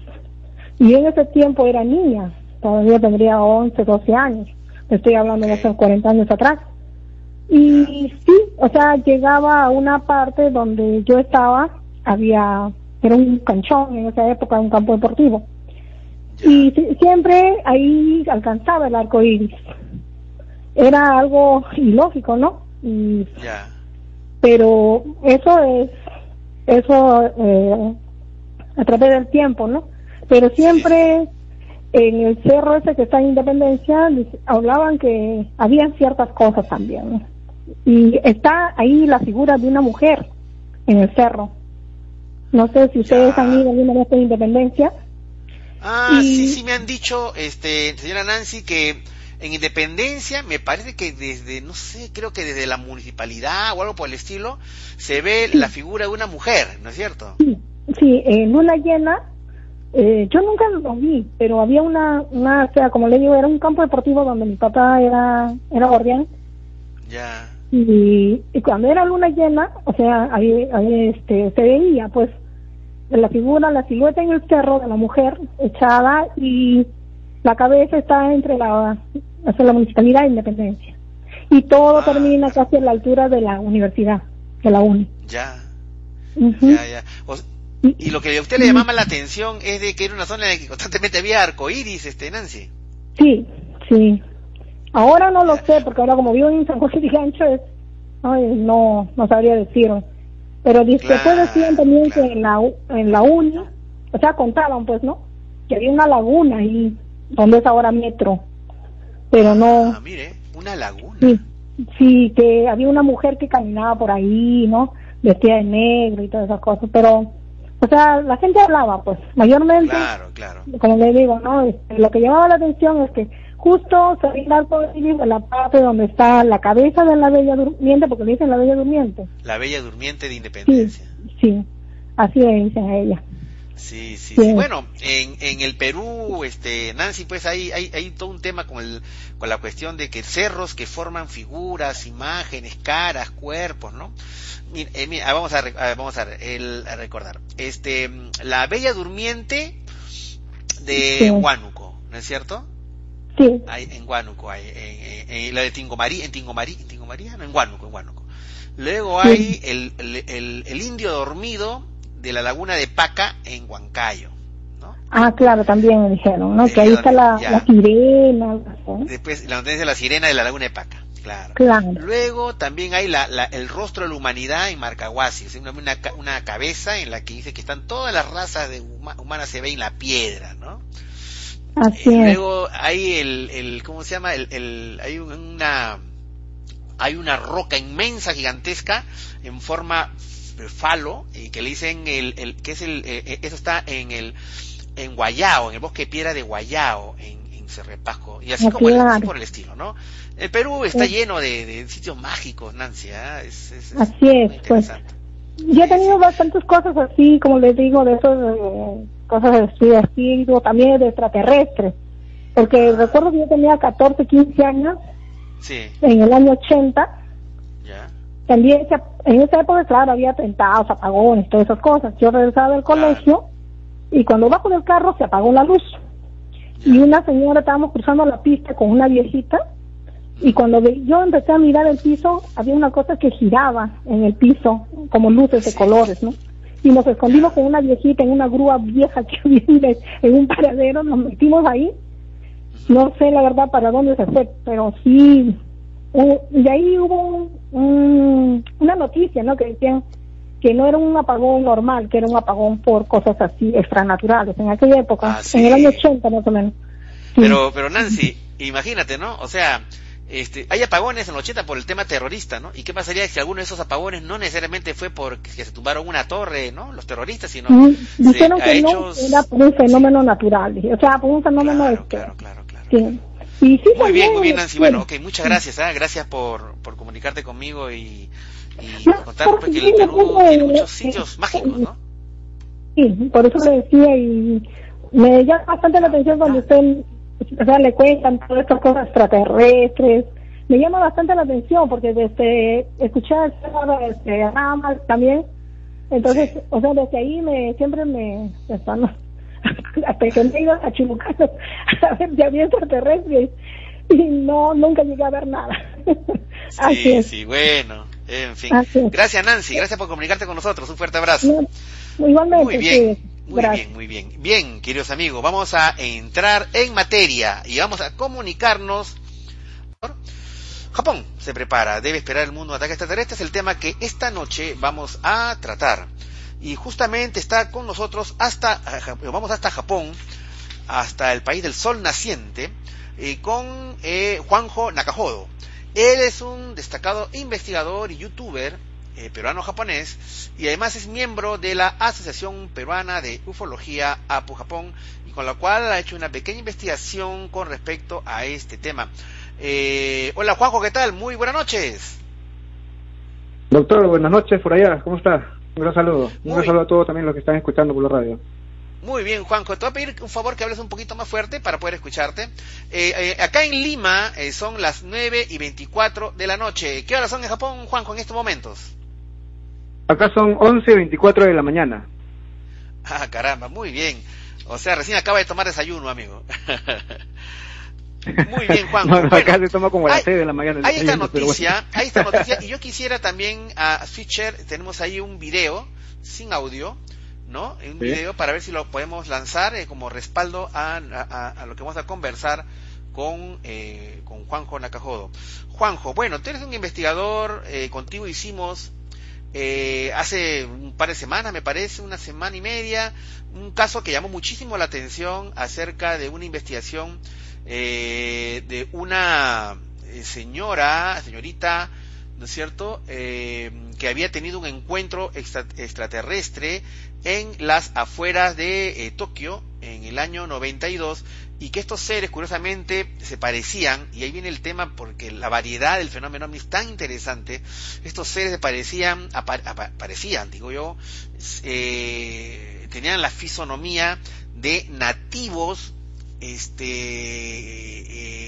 Y yo en ese tiempo era niña. todavía tendría 11, 12 años. Estoy hablando de hace 40 años atrás. Y sí, o sea, llegaba a una parte donde yo estaba, había, era un canchón en esa época, un campo deportivo. Y si- siempre ahí alcanzaba el arco iris. Era algo ilógico, ¿no? Y Ya. pero eso es eso eh, a través del tiempo no pero siempre en el cerro ese que está en Independencia hablaban que había ciertas cosas también. Y está ahí la figura de una mujer en el cerro. No sé si ustedes han ido alguna vez a Independencia. Ah, Y- sí, sí me han dicho, este, señora Nancy, que en Independencia, me parece que desde, no sé, creo que desde la municipalidad o algo por el estilo, se ve la figura de una mujer, ¿no es cierto? Sí, en luna llena, eh, yo nunca lo vi, pero había una, una, o sea, como le digo, era un campo deportivo donde mi papá era, era guardián. Ya. Y, y cuando era luna llena, o sea, ahí, ahí, este, se veía, pues, la figura, la silueta en el cerro de la mujer echada y la cabeza está entre la, hacia la municipalidad de Independencia. Y todo termina casi a la altura de la universidad, de la uni. Ya, ya, ya. O y lo que a usted le llamaba la atención es de que era una zona en la que constantemente había arcoíris, este, Nancy. Sí, sí. Ahora no lo sé, porque ahora como vivo en San José de Gancho, es, ay, no, no sabría decir. Pero después decían también que en la, en la uni, o sea, contaban pues, ¿no? Que había una laguna ahí, donde es ahora metro. Pero no, Ah, mire, una laguna. sí, sí, que había una mujer que caminaba por ahí, ¿no? Vestida de negro y todas esas cosas. Pero, o sea, la gente hablaba, pues, mayormente Claro, claro. como le digo, ¿no? Este, lo que llamaba la atención es que justo se iris de la parte donde está la cabeza de la bella durmiente, porque le dicen la bella durmiente. La bella durmiente de Sí, Independencia. sí, así le dicen a ella. Sí, sí, Sí. Bueno, en, en el Perú, este, Nancy, pues hay, hay, hay todo un tema con, el, con la cuestión de que cerros que forman figuras, imágenes, caras, cuerpos, ¿no? Mira, eh, mira, vamos a, vamos a, el- a recordar. Este, la Bella Durmiente de Sí. Huánuco, ¿no es cierto? Sí, Hay, en Huánuco hay, en, en- en la de Tingomarí, en Tingomarí, en Tingomaría, no, en Huánuco, en Huánuco. Luego Sí. hay el, el, el- el indio dormido de la laguna de Paca en Huancayo. ah, claro, también me dijeron, ¿no? Que ahí está la, sirena, ¿no? Después la montaña de la sirena de la laguna de Paca, claro. Claro. Luego también hay la, la- el rostro de la humanidad en Marcahuasi, es una, una, una cabeza en la que dice que están todas las razas de huma- humanas se ven en la piedra, ¿no? Así es. luego hay el, el ¿cómo se llama? El, el- hay un- una hay una roca inmensa gigantesca en forma falo y que le dicen el, el que es el eh, eh, eso está en el en Guayao, en el bosque de piedra de Guayao en, en Cerrepasco y así Ah, como el- así por el estilo, ¿no? El Perú está Sí. lleno de, de sitios mágicos, Nancy, ¿ah? es, es- es Así es, pues. Yo he tenido bastantes cosas así, como les digo, de esas eh, cosas de espíritu, también de extraterrestres. Porque recuerdo que yo tenía 14, 15 años, Sí, en el año 80, ya. también se- en esa época, claro, había atentados, apagones, todas esas cosas. Yo regresaba del colegio y cuando bajo del carro se apagó la luz. Y una señora, estábamos cruzando la pista con una viejita y cuando yo empecé a mirar el piso, había una cosa que giraba en el piso, como luces de colores, ¿no? Y nos escondimos con una viejita en una grúa vieja que había en un paradero, nos metimos ahí. No sé la verdad para dónde se fue, pero sí. Eh, de ahí hubo un- un- una noticia, ¿no? Que decían que no era un apagón normal, que era un apagón por cosas así extranaturales en aquella época, Ah, sí. en el año 80 más o menos. Sí. Pero, pero Nancy, imagínate, ¿no? O sea, este, hay apagones en los 80 por el tema terrorista, ¿no? ¿Y qué pasaría si alguno de esos apagones no necesariamente fue porque se tumbaron una torre, ¿no? Los terroristas, sino Mm, Dijeron que no era por un fenómeno natural, o sea, por un fenómeno este. Sí. Y sí, Muy bien, muy bien, Nancy. este, Bueno, ok, muchas gracias, ¿ah? Gracias por, por comunicarte conmigo y, y No, por contarnos porque que el Perú me- tiene me- muchos sitios mágicos, ¿no? Sí, por eso le decía y me llama bastante la atención cuando usted, o sea, le cuentan todas estas cosas extraterrestres. Me llama bastante la atención porque desde escuché este ramas también, entonces, o sea, desde ahí me siempre me están hasta que me iba a Chimucano a ver si había extraterrestres y no, nunca llegué a ver nada. Así sí, es. sí, bueno, en fin. Gracias Nancy, gracias por comunicarte con nosotros, un fuerte abrazo. Igualmente. Muy bien. Muy bien, muy bien. Bien, queridos amigos, vamos a entrar en materia y vamos a comunicarnos. Japón se prepara, debe esperar el mundo ataque extraterrestre, es el tema que esta noche vamos a tratar. Y justamente está con nosotros hasta, vamos hasta Japón, hasta el país del sol naciente, eh, con eh, Juanjo Nakajodo. Él es un destacado investigador y youtuber eh, peruano-japonés y además es miembro de la Asociación Peruana de Ufología APU Japón y con la cual ha hecho una pequeña investigación con respecto a este tema. Eh, hola Juanjo, ¿qué tal? Muy buenas noches. Doctor, buenas noches por allá, ¿cómo está? Un gran saludo. Un gran saludo a todos también los que están escuchando por la radio. Muy bien, Juanjo. Te voy a pedir un favor que hables un poquito más fuerte para poder escucharte. Eh, eh, acá en Lima son las 9 y 24 de la noche. ¿Qué horas son en Japón, Juanjo, en estos momentos? Acá son 11 y 24 de la mañana. Ah, caramba, muy bien. O sea, recién acaba de tomar desayuno, amigo. Muy bien, Juan. acá se toma como a las 6 de la mañana. Hay esta noticia, hay esta noticia, y yo quisiera también a Switcher, tenemos ahí un video sin audio, ¿no? Un video para ver si lo podemos lanzar eh, como respaldo a, a, lo que vamos a conversar con, eh, con Juanjo Nakajodo. Juanjo, bueno, tú eres un investigador, eh, contigo hicimos eh, hace un par de semanas, me parece, una semana y media, un caso que llamó muchísimo la atención acerca de una investigación eh, de una eh, señora, señorita, ¿no es cierto?, eh, que había tenido un encuentro extraterrestre en las afueras de eh, Tokio en el año 92 y que estos seres curiosamente se parecían, y ahí viene el tema porque la variedad del fenómeno es tan interesante, estos seres se parecían, parecían, digo yo, tenían la fisonomía de nativos este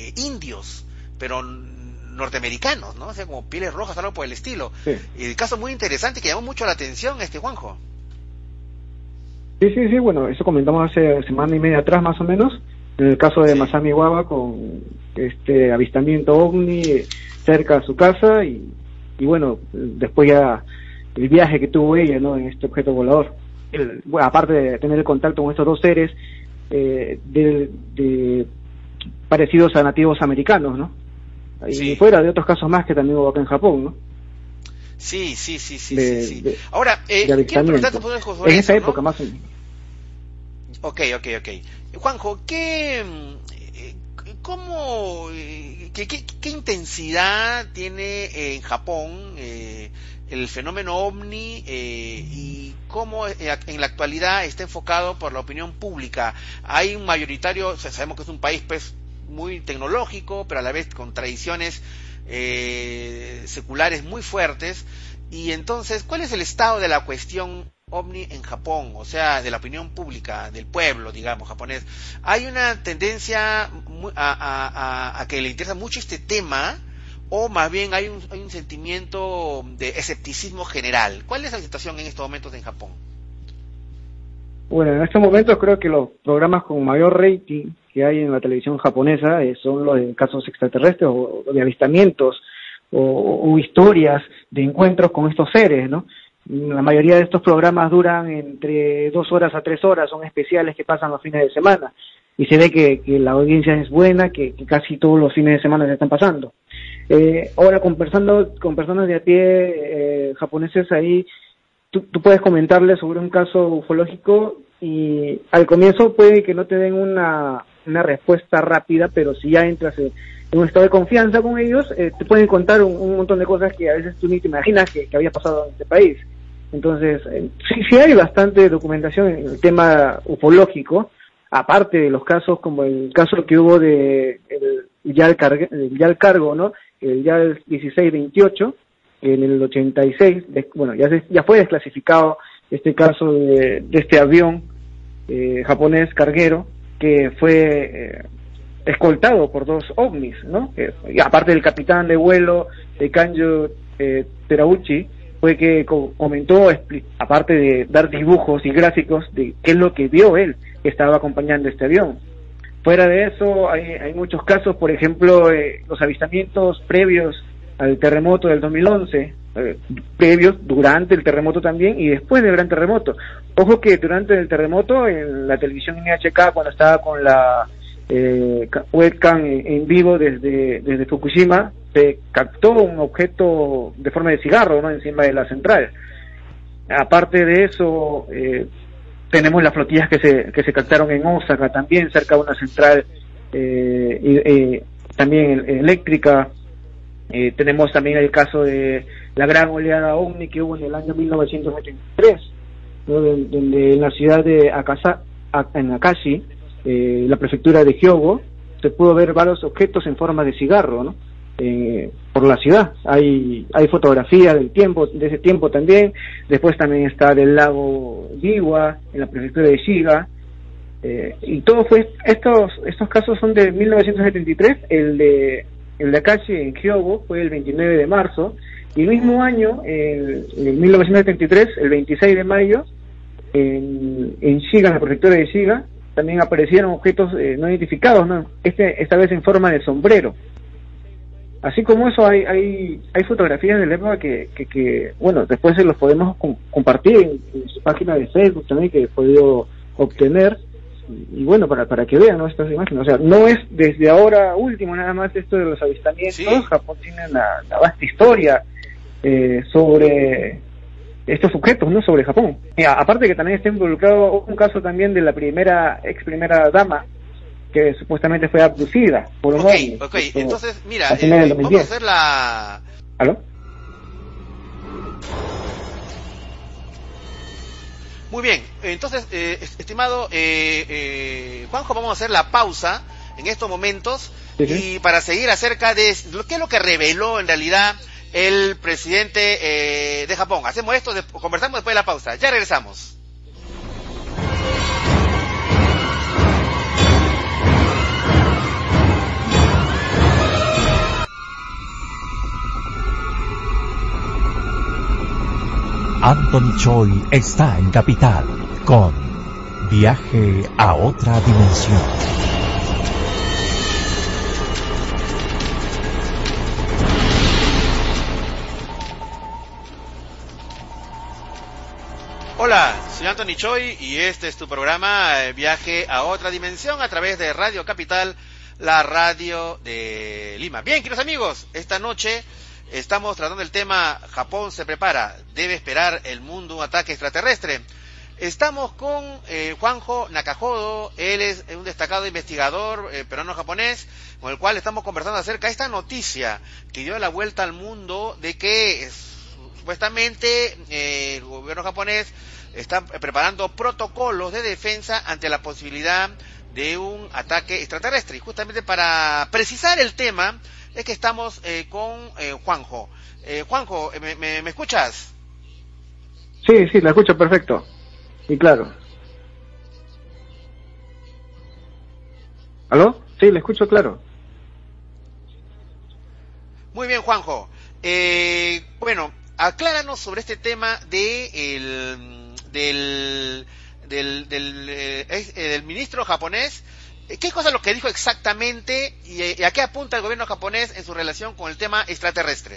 eh, indios, pero norteamericanos, ¿no? O sea, como pieles rojas, algo por el estilo. Y el caso muy interesante que llamó mucho la atención, este Juanjo. Sí, sí, sí, bueno, eso comentamos hace semana y media atrás más o menos, en el caso de Masami Guava con este avistamiento ovni cerca de su casa y, y bueno, después ya el viaje que tuvo ella, ¿no? En este objeto volador. bueno, aparte de tener el contacto con estos dos seres eh, de, parecidos a nativos americanos, ¿no? Y fuera de otros casos más que también hubo acá en Japón, ¿no? Sí, sí, sí, sí. sí, Ahora, eh, En esa época más o menos. Ok, ok, ok. Juanjo, ¿qué, eh, cómo, eh, qué, qué, intensidad tiene en Japón eh, el fenómeno ovni y cómo en la actualidad está enfocado por la opinión pública? Hay un mayoritario, sabemos que es un país pues muy tecnológico, pero a la vez con tradiciones seculares muy fuertes. Y entonces, ¿cuál es el estado de la cuestión ovni en Japón, o sea, de la opinión pública, del pueblo, digamos, japonés, hay una tendencia a, que le interesa mucho este tema, o más bien hay un, hay un sentimiento de escepticismo general. ¿Cuál es la situación en estos momentos en Japón? Bueno, en estos momentos creo que los programas con mayor rating que hay en la televisión japonesa eh, son los de casos extraterrestres o, de avistamientos o, historias de encuentros con estos seres, ¿no? La mayoría de estos programas duran entre dos horas a tres horas, son especiales que pasan los fines de semana y se ve que, la audiencia es buena, que, casi todos los fines de semana se están pasando. Eh, ahora, conversando con personas de a pie eh, japoneses ahí, tú, puedes comentarles sobre un caso ufológico y al comienzo puede que no te den una, una respuesta rápida, pero si ya entras en, un estado de confianza con ellos, eh, te pueden contar un, montón de cosas que a veces tú ni te imaginas que, había pasado en este país. Entonces, eh, sí, sí hay bastante documentación en el tema ufológico, aparte de los casos como el caso que hubo de el, ya, el, ya el cargo, ¿no? El ya el 1628, en el 86, bueno, ya, ya fue desclasificado este caso de, este avión eh, japonés carguero que fue escoltado por dos ovnis, ¿no? aparte del capitán de vuelo de Kanjo eh, Terauchi, fue que comentó, aparte de dar dibujos y gráficos de qué es lo que vio él que estaba acompañando este avión. Fuera de eso, hay, hay muchos casos, por ejemplo, eh, los avistamientos previos al terremoto del 2011, eh, previos durante el terremoto también y después del gran terremoto. Ojo que durante el terremoto, en la televisión NHK, cuando estaba con la eh, webcam en vivo desde, desde Fukushima, se captó un objeto de forma de cigarro ¿no? encima de la central. Aparte de eso, eh, tenemos las flotillas que se, que se captaron en Osaka también, cerca de una central eh, eh, también eléctrica. Eh, tenemos también el caso de la gran oleada OVNI que hubo en el año 1973, donde, en la ciudad de Akasa, en Akashi, eh, la prefectura de Hyogo, se pudo ver varios objetos en forma de cigarro, ¿no? Eh, por la ciudad. Hay, hay fotografías del tiempo, de ese tiempo también. Después también está del lago Biwa, en la prefectura de Shiga. Eh, y todo fue, estos, estos casos son de 1973, el de, el de Akashi en Hyogo fue el 29 de marzo, y el mismo año, en, en 1973, el 26 de mayo, en, en Shiga, en la prefectura de Shiga, también aparecieron objetos eh, no identificados, ¿no? Este, esta vez en forma de sombrero. Así como eso, hay, hay, hay fotografías del época que, que, que, bueno, después se los podemos compartir en, su página de Facebook también que he podido obtener. Y, bueno, para, para que vean ¿no? estas imágenes. O sea, no es desde ahora último nada más esto de los avistamientos. Japón tiene una, vasta historia eh, sobre estos objetos, ¿no? Sobre Japón. Y aparte que también está involucrado un caso también de la primera, ex primera dama que supuestamente fue abducida por un okay, Ok, entonces, mira, eh, vamos a hacer la... ¿Aló? Muy bien, entonces, eh, estimado eh, eh, Juanjo, vamos a hacer la pausa en estos momentos y para seguir acerca de lo que es lo que reveló en realidad el presidente eh, de Japón. Hacemos esto, de, conversamos después de la pausa. Ya regresamos. Anthony Choi está en Capital con Viaje a otra dimensión. Hola, soy Anthony Choi y este es tu programa eh, Viaje a otra dimensión a través de Radio Capital, la radio de Lima. Bien, queridos amigos, esta noche estamos tratando el tema Japón se prepara, debe esperar el mundo un ataque extraterrestre. Estamos con eh, Juanjo Nakajodo, él es un destacado investigador eh, peruano japonés, con el cual estamos conversando acerca de esta noticia que dio la vuelta al mundo de que supuestamente eh, el gobierno japonés está preparando protocolos de defensa ante la posibilidad de un ataque extraterrestre. Y justamente para precisar el tema es que estamos eh, con eh, Juanjo. Eh, Juanjo, ¿me, me, me escuchas? Sí, sí, la escucho perfecto. Y claro. ¿Aló? Sí, le escucho claro. Muy bien, Juanjo. Eh, bueno, acláranos sobre este tema de el, del, del, del, eh, eh, del ministro japonés. ¿Qué cosa es lo que dijo exactamente y, a qué apunta el gobierno japonés en su relación con el tema extraterrestre?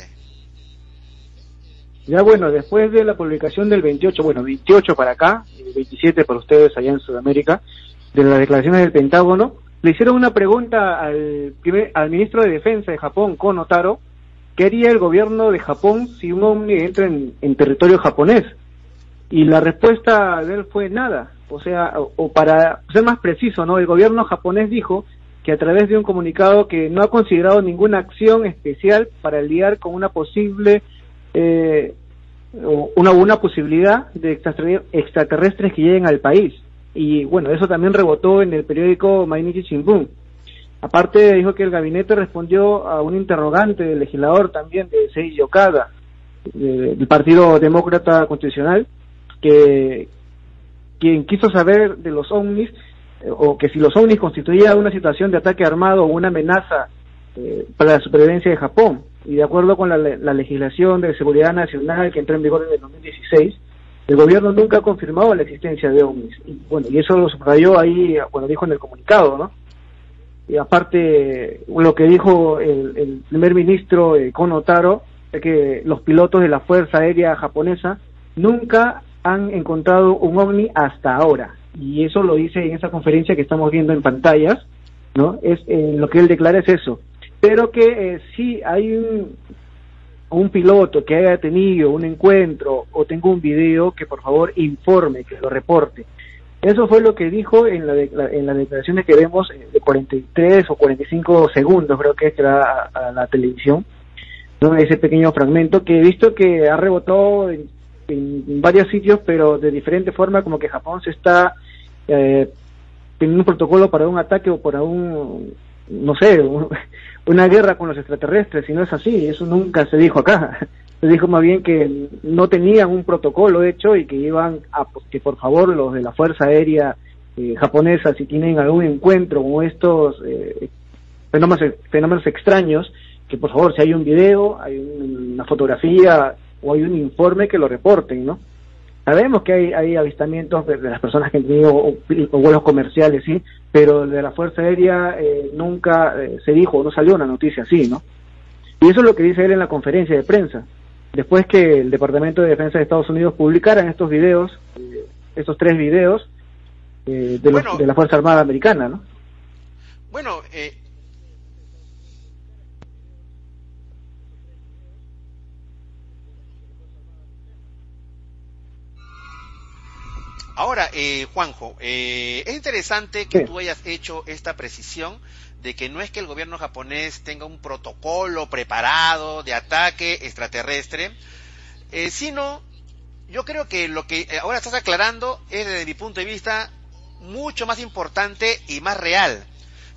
Ya bueno, después de la publicación del 28, bueno, 28 para acá, y 27 para ustedes allá en Sudamérica, de las declaraciones del Pentágono, le hicieron una pregunta al, primer, al ministro de Defensa de Japón, Kono Taro, ¿qué haría el gobierno de Japón si un ovni entra en, en territorio japonés? Y la respuesta de él fue nada. O sea, o, para ser más preciso, ¿no? El gobierno japonés dijo que a través de un comunicado que no ha considerado ninguna acción especial para lidiar con una posible eh, una, una posibilidad de extraterrestres que lleguen al país. Y bueno, eso también rebotó en el periódico Mainichi Shimbun. Aparte dijo que el gabinete respondió a un interrogante del legislador también de Seiji Okada, del Partido Demócrata Constitucional, que quien quiso saber de los ovnis eh, o que si los ovnis constituían una situación de ataque armado o una amenaza eh, para la supervivencia de Japón. Y de acuerdo con la, legislación de seguridad nacional que entró en vigor en el 2016, El gobierno nunca ha confirmado la existencia de ovnis. Y bueno, y eso lo subrayó ahí, bueno, dijo en el comunicado, ¿no? Y aparte, lo que dijo el, el primer ministro eh, Kono Taro, es que los pilotos de la Fuerza Aérea Japonesa nunca han encontrado un ovni hasta ahora. Y eso lo dice en esa conferencia que estamos viendo en pantallas, ¿no? Es eh, lo que él declara es eso. Pero que eh, si hay un, piloto que haya tenido un encuentro o tenga un video, que por favor informe, que lo reporte. Eso fue lo que dijo en, la, en las declaraciones que vemos eh, de 43 o 45 segundos, creo que es que a, a la televisión, ¿no? ese pequeño fragmento que he visto que ha rebotado en, en varios sitios, pero de diferente forma, como que Japón se está eh, teniendo un protocolo para un ataque o para un, no sé, una guerra con los extraterrestres, y no es así, eso nunca se dijo acá. Se dijo más bien que no tenían un protocolo hecho y que iban a que por favor los de la Fuerza Aérea eh, japonesa, si tienen algún encuentro con estos eh, fenómenos, fenómenos extraños, que por favor si hay un video, hay una fotografía o hay un informe que lo reporten, ¿no? Sabemos que hay, hay avistamientos de, las personas que han tenido vuelos comerciales, sí, pero de la Fuerza Aérea eh, nunca eh, se dijo, no salió una noticia así, ¿no? Y eso es lo que dice él en la conferencia de prensa. Después que el Departamento de Defensa de Estados Unidos publicaran estos videos, eh, estos tres videos de, los, de la Fuerza Armada Americana, ¿no? Bueno, Ahora, eh, Juanjo, eh, es interesante que tú hayas hecho esta precisión de que no es que el gobierno japonés tenga un protocolo preparado de ataque extraterrestre, eh, sino yo creo que lo que ahora estás aclarando es desde mi punto de vista mucho más importante y más real.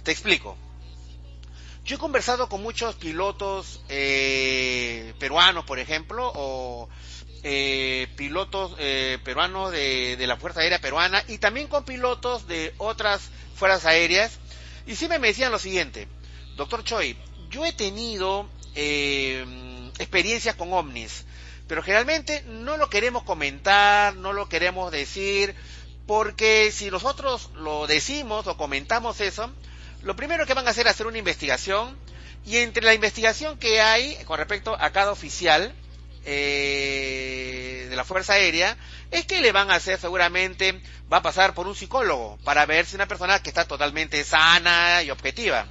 Te explico. Yo he conversado con muchos pilotos peruanos, por ejemplo, o eh, pilotos eh, peruanos de, la Fuerza Aérea Peruana y también con pilotos de otras fuerzas aéreas. Y siempre me decían lo siguiente, doctor Choi, yo he tenido eh, experiencias con ovnis, pero generalmente no lo queremos comentar, no lo queremos decir, porque si nosotros lo decimos o comentamos eso, lo primero que van a hacer es hacer una investigación y entre la investigación que hay con respecto a cada oficial, eh, de la Fuerza Aérea es que le van a hacer seguramente, va a pasar por un psicólogo para ver si una persona que está totalmente sana y objetiva.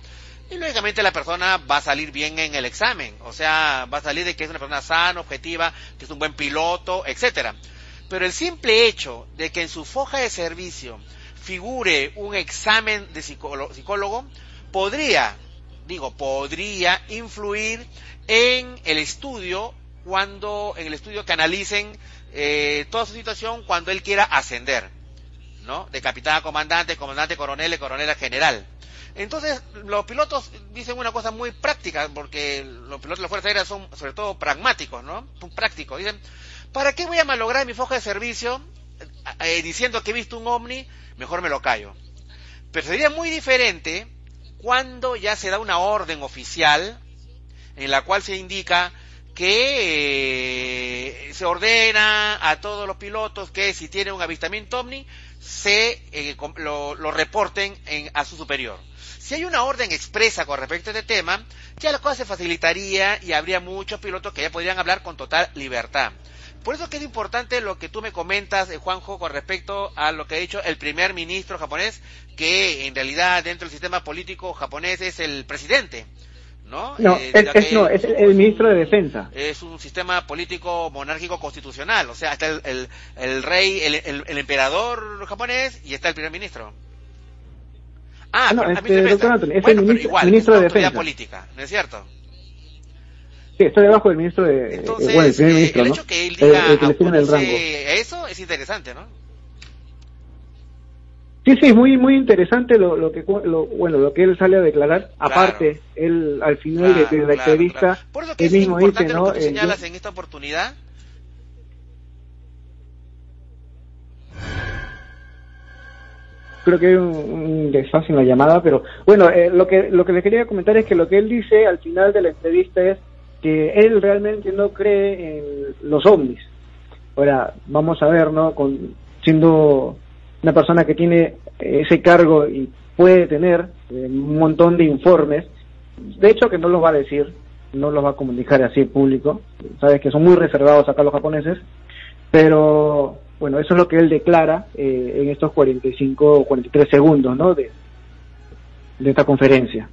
Y lógicamente la persona va a salir bien en el examen, o sea, va a salir de que es una persona sana, objetiva, que es un buen piloto, etcétera. Pero el simple hecho de que en su foja de servicio figure un examen de psicólogo podría, digo, podría influir en el estudio cuando en el estudio canalicen eh, toda su situación cuando él quiera ascender, ¿no? De capitán a comandante, comandante coronel, coronel a general. Entonces, los pilotos dicen una cosa muy práctica, porque los pilotos de la Fuerza Aérea son sobre todo pragmáticos, ¿no? Prácticos. Dicen, ¿para qué voy a malograr mi foja de servicio eh, diciendo que he visto un ovni? Mejor me lo callo. Pero sería muy diferente cuando ya se da una orden oficial en la cual se indica que eh, se ordena a todos los pilotos que si tienen un avistamiento ovni se eh, lo, reporten a su superior. Si hay una orden expresa con respecto a este tema, ya la cosa se facilitaría y habría muchos pilotos que ya podrían hablar con total libertad. Por eso que es importante lo que tú me comentas, eh, Juanjo, con respecto a lo que ha dicho el primer ministro japonés, que en realidad dentro del sistema político japonés es el presidente. ¿No? No, eh, es, no, es el, ministro de Defensa. Es un sistema político monárquico constitucional, o sea, está el, el, el rey, el, el, emperador japonés y está el primer ministro. Ah, no, este, doctor Anthony, es el ministro, igual, ministro es de Defensa. política, ¿no es cierto? Sí, está debajo del ministro de... Entonces, bueno, el primer eh, el ¿no? hecho que él diga el, el que le el rango. eso es interesante, ¿no? Sí, sí, es muy muy interesante lo, lo que lo, bueno lo que él sale a declarar. Aparte, él al final claro, de, de, la claro, entrevista. Por eso que él es mismo importante dice, lo ¿no? que tú Eh, señalas en esta oportunidad. creo que hay un, un desfase en la llamada, pero bueno, eh, lo que lo que le quería comentar es que lo que él dice al final de la entrevista es que él realmente no cree en los ovnis, Ahora, vamos a ver, ¿no? Con, siendo una persona que tiene ese cargo y puede tener eh, un montón de informes, de hecho que no los va a decir, no los va a comunicar así en público, sabes que son muy reservados acá los japoneses, pero bueno, eso es lo que él declara eh, en estos 45 o 43 segundos, ¿no? De, de esta conferencia.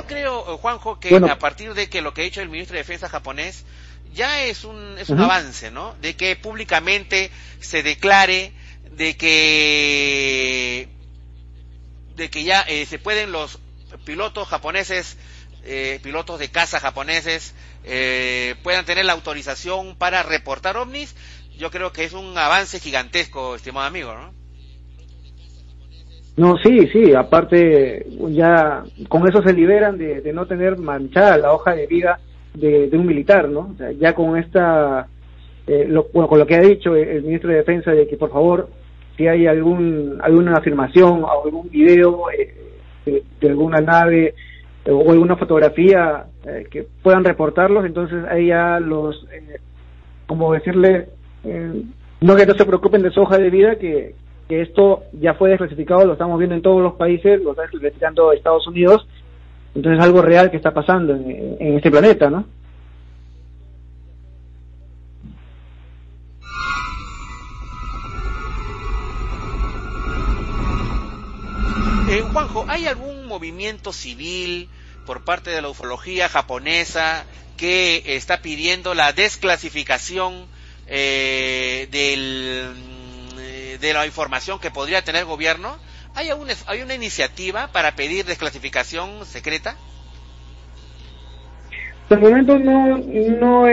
Yo creo, eh, Juanjo, que a partir de que lo que ha hecho el ministro de Defensa japonés ya es un, es un avance, ¿no? De que públicamente se declare de que de que ya eh, se pueden los pilotos japoneses, eh, pilotos de caza japoneses, eh, puedan tener la autorización para reportar ovnis, yo creo que es un avance gigantesco, estimado amigo, ¿no? No, sí, sí, aparte ya con eso se liberan de, no tener manchada la hoja de vida de, un militar, ¿no? O sea, ya con esta, eh, lo, bueno, con lo que ha dicho el, ministro de Defensa de que por favor, si hay algún alguna afirmación o algún video eh, de, alguna nave o alguna fotografía eh, que puedan reportarlos, entonces ahí ya los, como decirle, no que no se preocupen de su hoja de vida, que, que esto ya fue desclasificado, lo estamos viendo en todos los países, lo está desclasificando Estados Unidos, entonces es algo real que está pasando en, este planeta, ¿no? Eh, Juanjo, ¿hay algún movimiento civil por parte de la ufología japonesa que está pidiendo la desclasificación eh, del de la información que podría tener el gobierno? ¿Hay, una, ¿Hay una iniciativa para pedir desclasificación secreta? Hasta el momento no, no,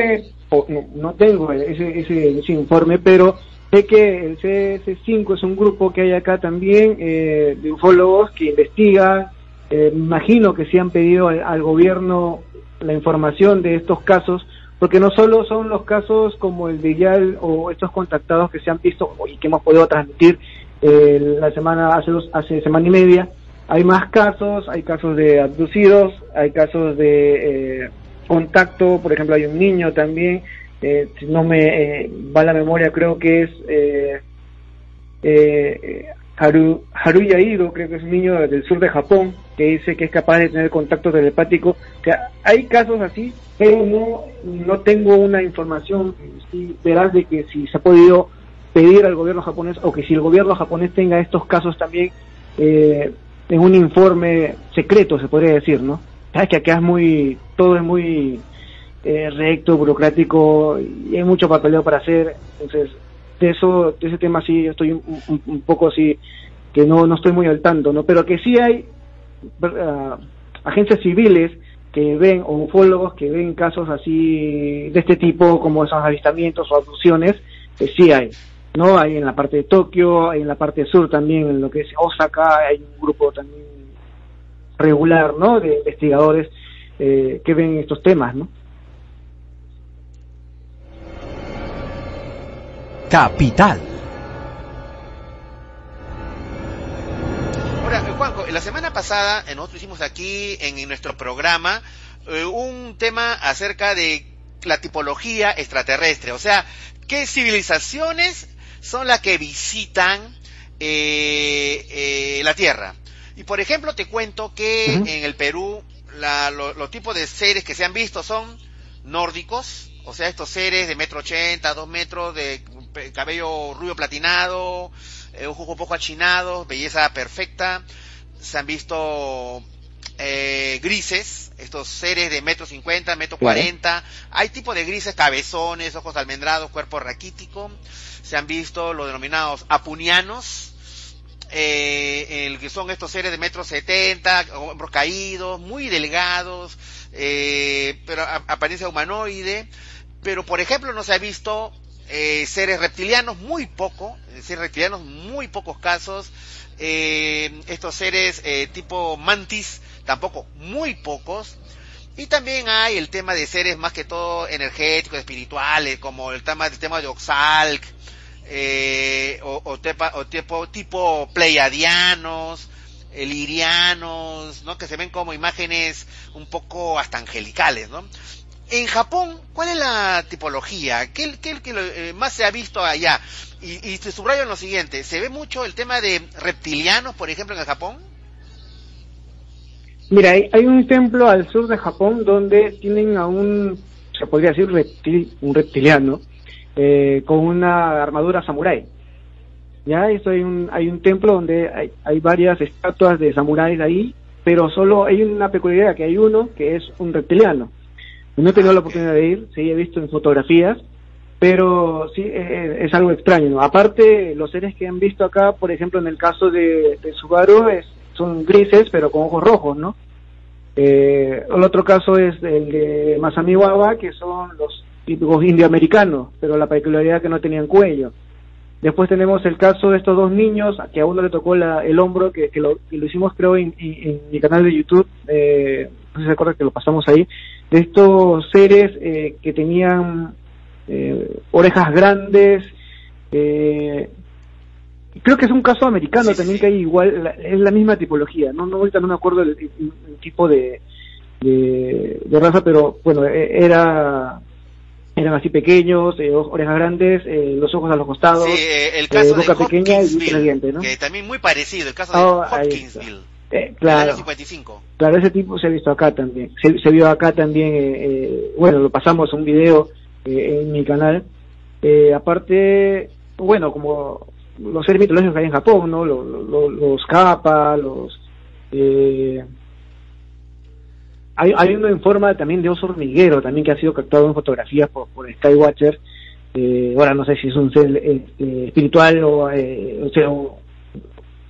no, tengo ese, ese, informe, pero sé que el CS5 es un grupo que hay acá también eh, de ufólogos que investigan. Eh, imagino que se han pedido al, gobierno la información de estos casos porque no solo son los casos como el de Yal o estos contactados que se han visto y que hemos podido transmitir eh, la semana hace dos, hace semana y media, hay más casos, hay casos de abducidos, hay casos de eh, contacto, por ejemplo hay un niño también, eh, si no me va la memoria creo que es Haru, Haruya Ido, creo que es un niño del sur de Japón, que dice que es capaz de tener contacto telepático. O sea, hay casos así, pero no, no tengo una información sí, veraz de que si se ha podido pedir al gobierno japonés o que si el gobierno japonés tenga estos casos también eh, en un informe secreto, se podría decir, ¿no? Sabes que acá es muy, todo es muy eh, recto, burocrático y hay mucho papeleo para hacer, entonces de eso, de ese tema sí estoy un, poco así, que no, no estoy muy al tanto, ¿no? Pero que sí hay uh, agencias civiles que ven, o ufólogos que ven casos así de este tipo, como esos avistamientos o abducciones, que sí hay, ¿no? Hay en la parte de Tokio, hay en la parte sur también, en lo que es Osaka, hay un grupo también regular, ¿no? De investigadores eh, que ven estos temas, ¿no? Capital. Ahora, Juanjo, la semana pasada eh, nosotros hicimos aquí en, nuestro programa eh, un tema acerca de la tipología extraterrestre, o sea, qué civilizaciones son las que visitan eh, la Tierra. Y por ejemplo, te cuento que en el Perú los tipos de seres que se han visto son nórdicos, o sea, estos seres de metro ochenta, dos metros, de cabello rubio platinado, eh, ojos un poco achinados, belleza perfecta. Se han visto eh, grises, estos seres de metro cincuenta, metro cuarenta. Hay tipo de grises, cabezones, ojos almendrados, cuerpo raquítico. Se han visto los denominados apunianos, eh, el que son estos seres de metro setenta, hombros caídos, muy delgados, eh, pero apariencia humanoide. Pero, por ejemplo, no se ha visto eh, seres reptilianos, muy poco, eh, seres reptilianos, muy pocos casos, eh, estos seres tipo mantis, tampoco, muy pocos, y también hay el tema de seres más que todo energéticos, espirituales, como el tema, el tema de Oxalc, o, o, tipo, tipo pleiadianos, lirianos, ¿no? Que se ven como imágenes un poco hasta angelicales, ¿no? En Japón, ¿cuál es la tipología? ¿Qué, qué, qué eh, más se ha visto allá? Y, se subrayo en lo siguiente, ¿se ve mucho el tema de reptilianos, por ejemplo, en el Japón? Mira, hay, hay un templo al sur de Japón donde tienen a un, se podría decir, reptil, un reptiliano, eh, con una armadura samurái. Ya, eso hay un, hay un templo donde hay, hay varias estatuas de samuráis ahí, pero solo hay una peculiaridad, que hay uno que es un reptiliano. No he tenido la oportunidad de ir, sí he visto en fotografías, pero sí es, es algo extraño. Aparte, los seres que han visto acá, por ejemplo, en el caso de, de Subaru, es, son grises, pero con ojos rojos, ¿no? Eh, el otro caso es el de Masami Wawa, que son los típicos indioamericanos, pero la peculiaridad que no tenían cuello. Después tenemos el caso de estos dos niños, que a uno le tocó la, el hombro, que, que, lo, que, lo, hicimos creo en, en, en, mi canal de YouTube, eh, no sé si se acuerdan que lo pasamos ahí, de estos seres eh, que tenían eh, orejas grandes, eh, creo que es un caso americano sí, también sí. que hay igual, la, es la misma tipología, no, no ahorita no me acuerdo el, el, el tipo de, de, de, raza, pero bueno, e, era eran así pequeños, eh, orejas grandes, eh, los ojos a los costados, sí, eh, el caso boca de pequeña y dientes, ¿no? que también muy parecido, el caso oh, de Hopkinsville. Eh, claro, 55. claro, ese tipo se ha visto acá también. Se, se vio acá también, eh, bueno, lo pasamos un video en mi canal. aparte, bueno, como los seres mitológicos que hay en Japón, ¿no? Los, los, los kappa, los... Eh, hay, hay uno en forma también de oso hormiguero, también que ha sido captado en fotografías por, por Skywatcher. Eh, ahora no sé si es un ser eh, espiritual o, eh, o, sea, o,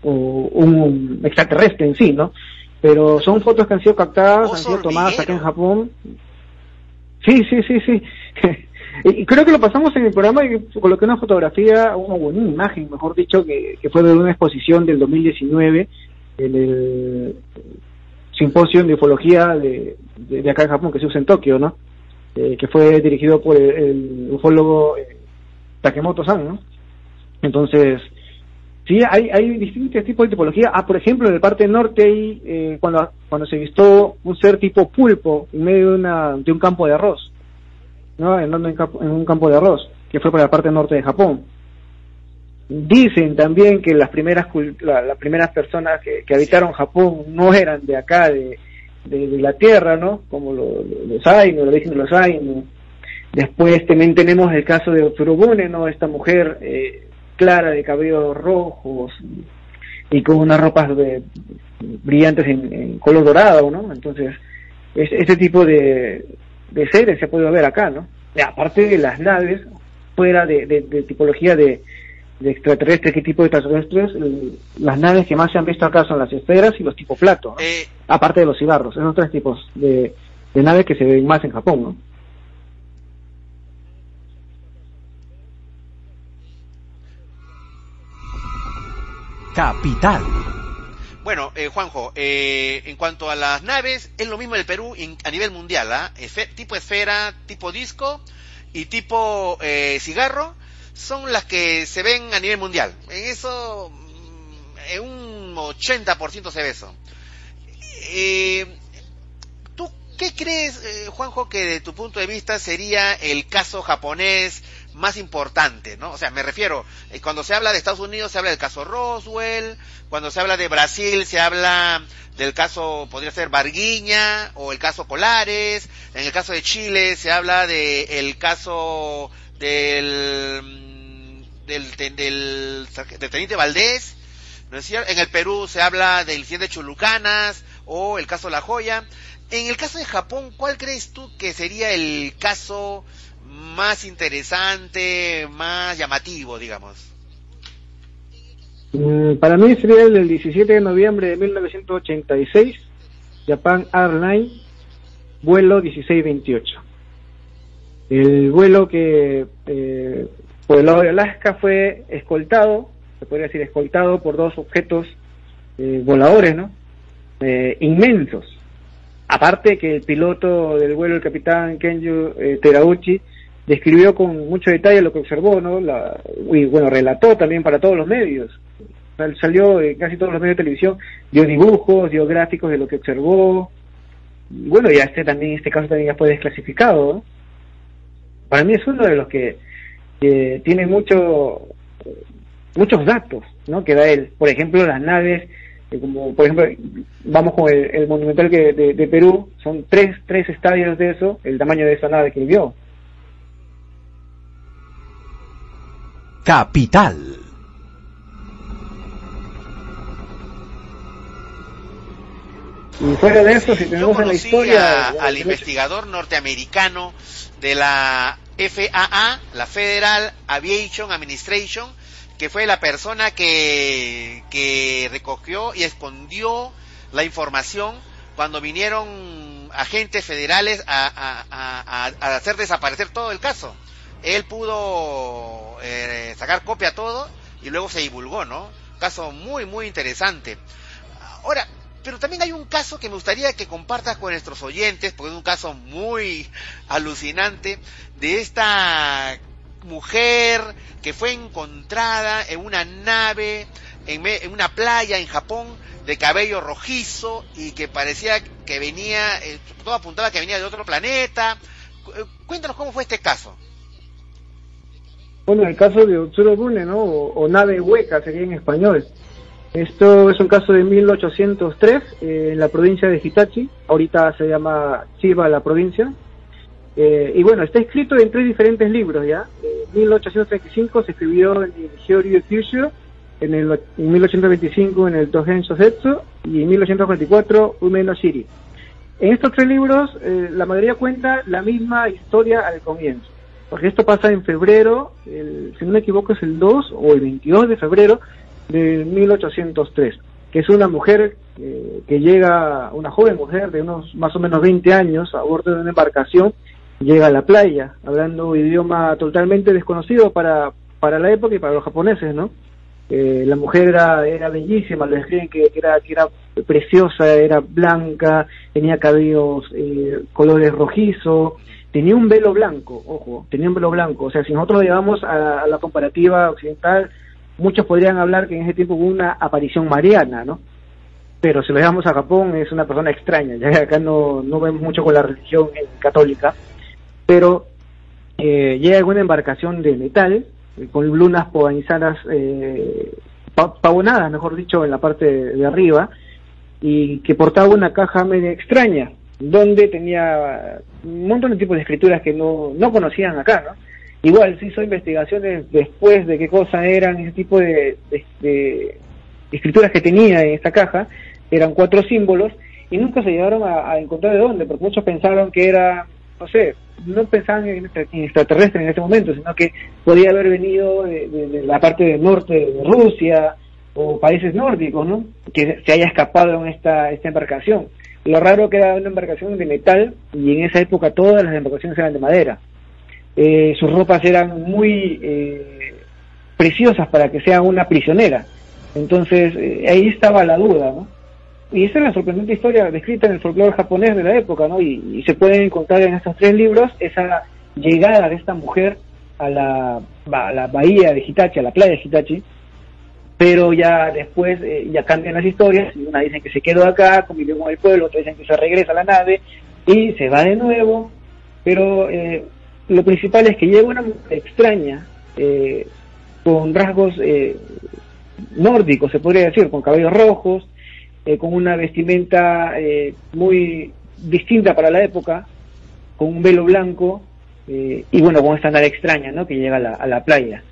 o, un extraterrestre en sí, ¿no? Pero son fotos que han sido captadas, han sido tomadas acá en Japón. Sí, sí, sí, sí. y creo que lo pasamos en el programa y coloqué una fotografía, una, una imagen, mejor dicho, que, que fue de una exposición del 2019 en el simposio de ufología de, de, de, acá en Japón que se usa en Tokio, ¿no? Eh, que fue dirigido por el, ufólogo eh, Takemoto-san, ¿no? Entonces, sí, hay, hay distintos tipos de tipología. Ah, por ejemplo, en el parte norte, hay, eh, cuando, cuando se vistó un ser tipo pulpo en medio de, una, de un campo de arroz, ¿no? En, en, en un campo de arroz, que fue por la parte norte de Japón. Dicen también que las primeras la, las primeras personas que, que, habitaron Japón no eran de acá, de, de, la tierra, ¿no? Como lo, lo, los Ainu, lo dicen los Ainu. Después también tenemos el caso de Otsurobune, ¿no? Esta mujer eh, clara de cabellos rojos y con unas ropas de, brillantes en, color dorado, ¿no? Entonces, es, este tipo de, de seres se ha podido ver acá, ¿no? Aparte de las naves, fuera de, de tipología de, de extraterrestres, qué tipo de extraterrestres, las naves que más se han visto acá son las esferas y los tipo plato, ¿no? eh, aparte de los cigarros, esos tres tipos de, de, naves que se ven más en Japón, ¿no? Capital. Bueno, eh, Juanjo, eh, en cuanto a las naves, es lo mismo en el Perú in, a nivel mundial, ¿ah? ¿eh? tipo esfera, tipo disco y tipo eh, cigarro son las que se ven a nivel mundial. En eso, mm, en un 80% se ve eso. Eh, ¿Tú qué crees, eh, Juanjo, que de tu punto de vista sería el caso japonés más importante, ¿no? O sea, me refiero, eh, cuando se habla de Estados Unidos se habla del caso Roswell, cuando se habla de Brasil se habla del caso, podría ser Barguiña, o el caso Colares, en el caso de Chile se habla del el caso del del, del, del, teniente Valdés, ¿no? En el Perú se habla del incidente de Chulucanas o el caso La Joya. En el caso de Japón, ¿cuál crees tú que sería el caso más interesante, más llamativo, digamos? Mm, para mí sería el del 17 de noviembre de 1986, Japan Airlines, vuelo 1628. El vuelo que eh, por el lado de Alaska fue escoltado, se podría decir escoltado por dos objetos eh, voladores, ¿no? Eh, inmensos. Aparte que el piloto del vuelo, el capitán Kenju eh, Terauchi, describió con mucho detalle lo que observó, ¿no? La, y bueno, relató también para todos los medios. salió casi todos los medios de televisión, dio dibujos, dio gráficos de lo que observó. Bueno, ya este también, este caso también ya fue desclasificado. Para mí es uno de los que, tiene mucho, muchos datos, ¿no? Que da él. Por ejemplo, las naves, eh, como por ejemplo, vamos con el, monumental que de, de, Perú, son tres, tres estadios de eso, el tamaño de esa nave que él vio. Capital. Y fuera de eso, si tenemos en la historia... al investigador norteamericano de la FAA, la Federal Aviation Administration, que fue la persona que, recogió y escondió la información cuando vinieron agentes federales a, hacer desaparecer todo el caso. Él pudo eh, sacar copia todo y luego se divulgó, ¿no? Caso muy, muy interesante. Ahora, pero también hay un caso que me gustaría que compartas con nuestros oyentes, porque es un caso muy alucinante, de esta mujer que fue encontrada en una nave, en, una playa en Japón, de cabello rojizo y que parecía que venía, eh, todo apuntaba que venía de otro planeta. Eh, cuéntanos cómo fue este caso. Bueno, el caso de Otsuro Bune, ¿no? o nave hueca sería en español. Esto es un caso de 1803 eh, en la provincia de Hitachi, ahorita se llama Chiba la provincia. Eh, y bueno, está escrito en tres diferentes libros ya. En 1835 se escribió en el Hyoryu Kyushu, en, el, en 1825 en el Togen Shosetsu y en 1844 Ume no Shiri. En estos tres libros eh, la mayoría cuenta la misma historia al comienzo, porque esto pasa en febrero, si no me equivoco es el 2 o el 22 de febrero de 1803, que es una mujer eh, que llega, una joven mujer de unos más o menos 20 años a bordo de una embarcación, llega a la playa, hablando un idioma totalmente desconocido para, para la época y para los japoneses, ¿no? Eh, la mujer era, era bellísima, le describen que, era, que era preciosa, era blanca, tenía cabellos eh, colores rojizos, tenía un velo blanco, ojo, tenía un velo blanco, o sea, si nosotros lo llevamos a la comparativa occidental, muchos podrían hablar que en ese tiempo hubo una aparición mariana, ¿no? Pero si lo llevamos a Japón es una persona extraña, ya que acá no, no vemos mucho con la religión católica, pero eh, llega alguna embarcación de metal, eh, con lunas pavanizadas, eh, pavonadas, mejor dicho, en la parte de arriba, y que portaba una caja media extraña, donde tenía un montón de tipos de escrituras que no, no conocían acá, ¿no? Igual se hizo investigaciones después de qué cosa eran ese tipo de, escrituras que tenía en esta caja, eran cuatro símbolos, y nunca se llegaron a, encontrar de dónde, porque muchos pensaron que era, no sé, no pensaban en, extraterrestre en ese momento, sino que podía haber venido de, la parte del norte de Rusia o países nórdicos, ¿no? Que se haya escapado en esta, esta embarcación. Lo raro que era una embarcación de metal y en esa época todas las embarcaciones eran de madera. Eh, sus ropas eran muy eh, preciosas para que sea una prisionera. Entonces, eh, ahí estaba la duda, ¿no? Y esa es la sorprendente historia descrita en el folclore japonés de la época, ¿no? Y, se pueden encontrar en estos tres libros esa llegada de esta mujer a la, bahía de Hitachi, a la playa de Hitachi, pero ya después ya cambian las historias, una dicen que se quedó acá, convivió con el pueblo, otra dicen que se regresa a la nave y se va de nuevo, pero eh, lo principal es que llega una mujer extraña, eh, con rasgos eh, nórdicos, se podría decir, con cabellos rojos, eh, con una vestimenta muy distinta para la época, con un velo blanco, y bueno, con esta nave extraña, ¿no?, que llega a la playa.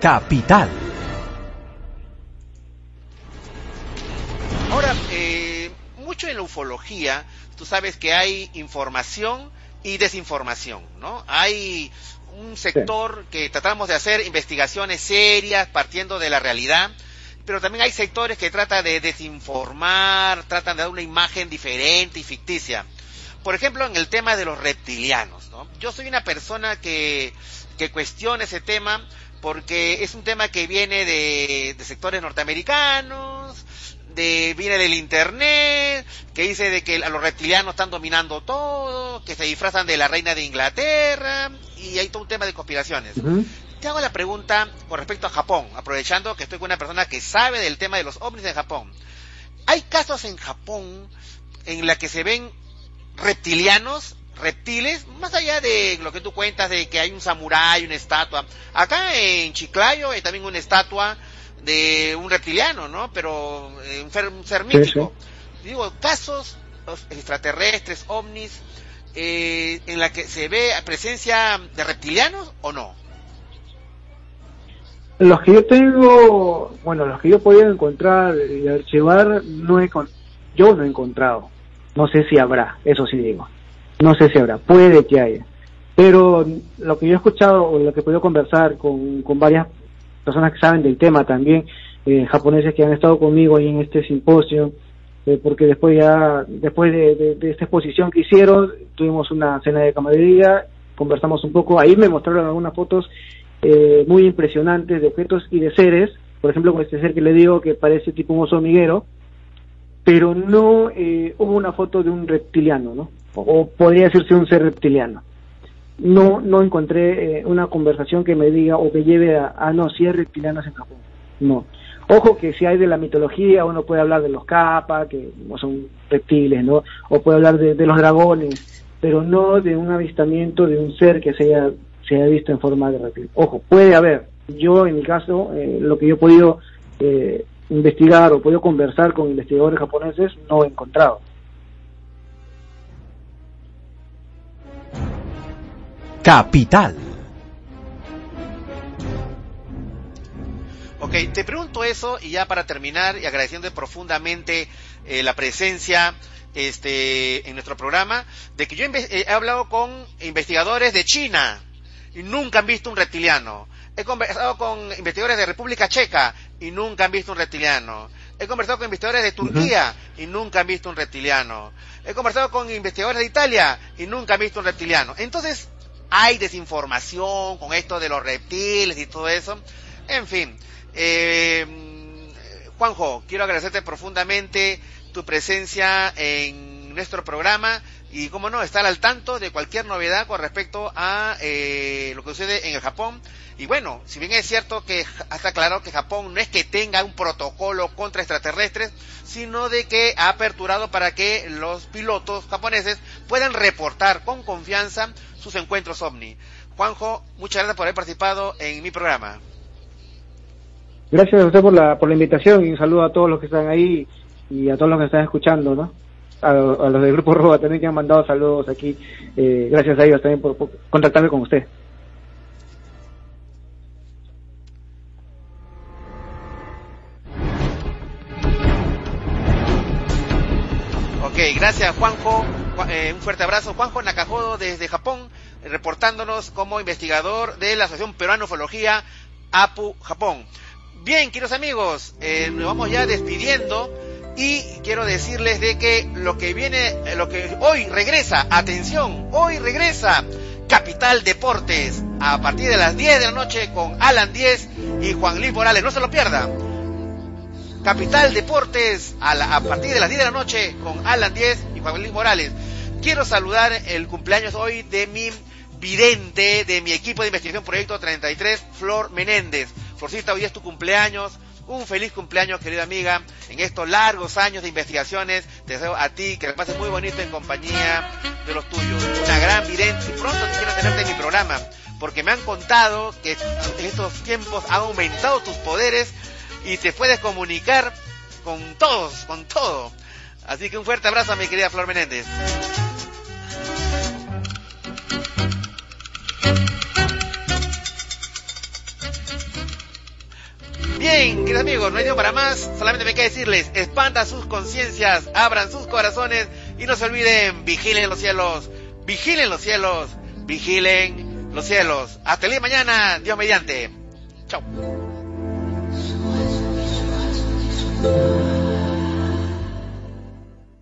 Capital. Mucho en la ufología, tú sabes que hay información y desinformación, ¿no? Hay un sector que tratamos de hacer investigaciones serias partiendo de la realidad, pero también hay sectores que tratan de desinformar, tratan de dar una imagen diferente y ficticia. Por ejemplo, en el tema de los reptilianos, ¿no? Yo soy una persona que, que cuestiona ese tema porque es un tema que viene de, de sectores norteamericanos, de viene del internet, que dice de que los reptilianos están dominando todo, que se disfrazan de la reina de Inglaterra, y hay todo un tema de conspiraciones. Te hago la pregunta con respecto a Japón, aprovechando que estoy con una persona que sabe del tema de los ovnis en Japón. ¿Hay casos en Japón en la que se ven reptilianos, reptiles, más allá de lo que tú cuentas de que hay un samurái, una estatua? Acá en Chiclayo hay también una estatua de un reptiliano, ¿no? Pero eh, un ser, mítico. Digo, casos extraterrestres, ovnis, eh, en la que se ve presencia de reptilianos o no? Los que yo tengo, bueno, los que yo he podido encontrar y archivar, no he, yo no he encontrado. No sé si habrá, eso sí digo. No sé si habrá, puede que haya. Pero lo que yo he escuchado o lo que he podido conversar con, con varias personas que saben del tema también, eh, japoneses que han estado conmigo ahí en este simposio, eh, porque después ya, después de, esta exposición que hicieron, tuvimos una cena de camaradería, conversamos un poco, ahí me mostraron algunas fotos eh, muy impresionantes de objetos y de seres, por ejemplo con este ser que le digo que parece tipo un oso miguero, pero no hubo una foto de un reptiliano, ¿no? O, podría decirse un ser reptiliano no no encontré eh, una conversación que me diga o que lleve a, ah, no, si hay reptilianos en Japón. No. Ojo que si hay de la mitología, uno puede hablar de los kappa, que son reptiles, ¿no? O puede hablar de, los dragones, pero no de un avistamiento de un ser que se haya, se haya visto en forma de reptil. Ojo, puede haber. Yo, en mi caso, eh, lo que yo he podido eh, investigar o he podido conversar con investigadores japoneses, no he encontrado. Capital. Ok, te pregunto eso y ya para terminar y agradeciendo profundamente eh, la presencia este, en nuestro programa, de que yo eh, he hablado con investigadores de China y nunca han visto un reptiliano. He conversado con investigadores de República Checa y nunca han visto un reptiliano. He conversado con investigadores de Turquía y nunca han visto un reptiliano. He conversado con investigadores de Italia y nunca han visto un reptiliano. Entonces, hay desinformación con esto de los reptiles y todo eso. En fin, eh, Juanjo, quiero agradecerte profundamente tu presencia en nuestro programa y, como no, estar al tanto de cualquier novedad con respecto a eh, lo que sucede en el Japón. Y bueno, si bien es cierto que está claro que Japón no es que tenga un protocolo contra extraterrestres, sino de que ha aperturado para que los pilotos japoneses puedan reportar con confianza sus encuentros ovni. Juanjo, muchas gracias por haber participado en mi programa. Gracias a usted por la, por la invitación y un saludo a todos los que están ahí y a todos los que están escuchando, ¿no? A, los del Grupo Roba también que han mandado saludos aquí. Eh, gracias a ellos también por contactarme con usted. Ok, gracias Juanjo. Eh, un fuerte abrazo. Juanjo Nakajodo desde Japón, reportándonos como investigador de la Asociación Peruana Ufología APU Japón. Bien, queridos amigos, eh, nos vamos ya despidiendo y quiero decirles de que lo que viene, eh, lo que hoy regresa, atención, hoy regresa Capital Deportes a partir de las 10 de la noche con Alan 10 y Juan Luis Morales. No se lo pierdan. Capital Deportes a, partir de las 10 de la noche con Alan 10 y Juan Luis Morales. Quiero saludar el cumpleaños hoy de mi vidente, de mi equipo de investigación Proyecto 33, Flor Menéndez. Florcita, hoy es tu cumpleaños. Un feliz cumpleaños, querida amiga, en estos largos años de investigaciones. Te deseo a ti que te pases muy bonito en compañía de los tuyos. Una gran vidente y pronto quiero tenerte en mi programa, porque me han contado que en estos tiempos han aumentado tus poderes y te puedes comunicar con todos, con todo. Así que un fuerte abrazo a mi querida Flor Menéndez. Bien, queridos amigos, no hay tiempo para más. Solamente me queda decirles, expandan sus conciencias, abran sus corazones y no se olviden, vigilen los cielos, vigilen los cielos, vigilen los cielos. Hasta el día de mañana, Dios mediante. Chao.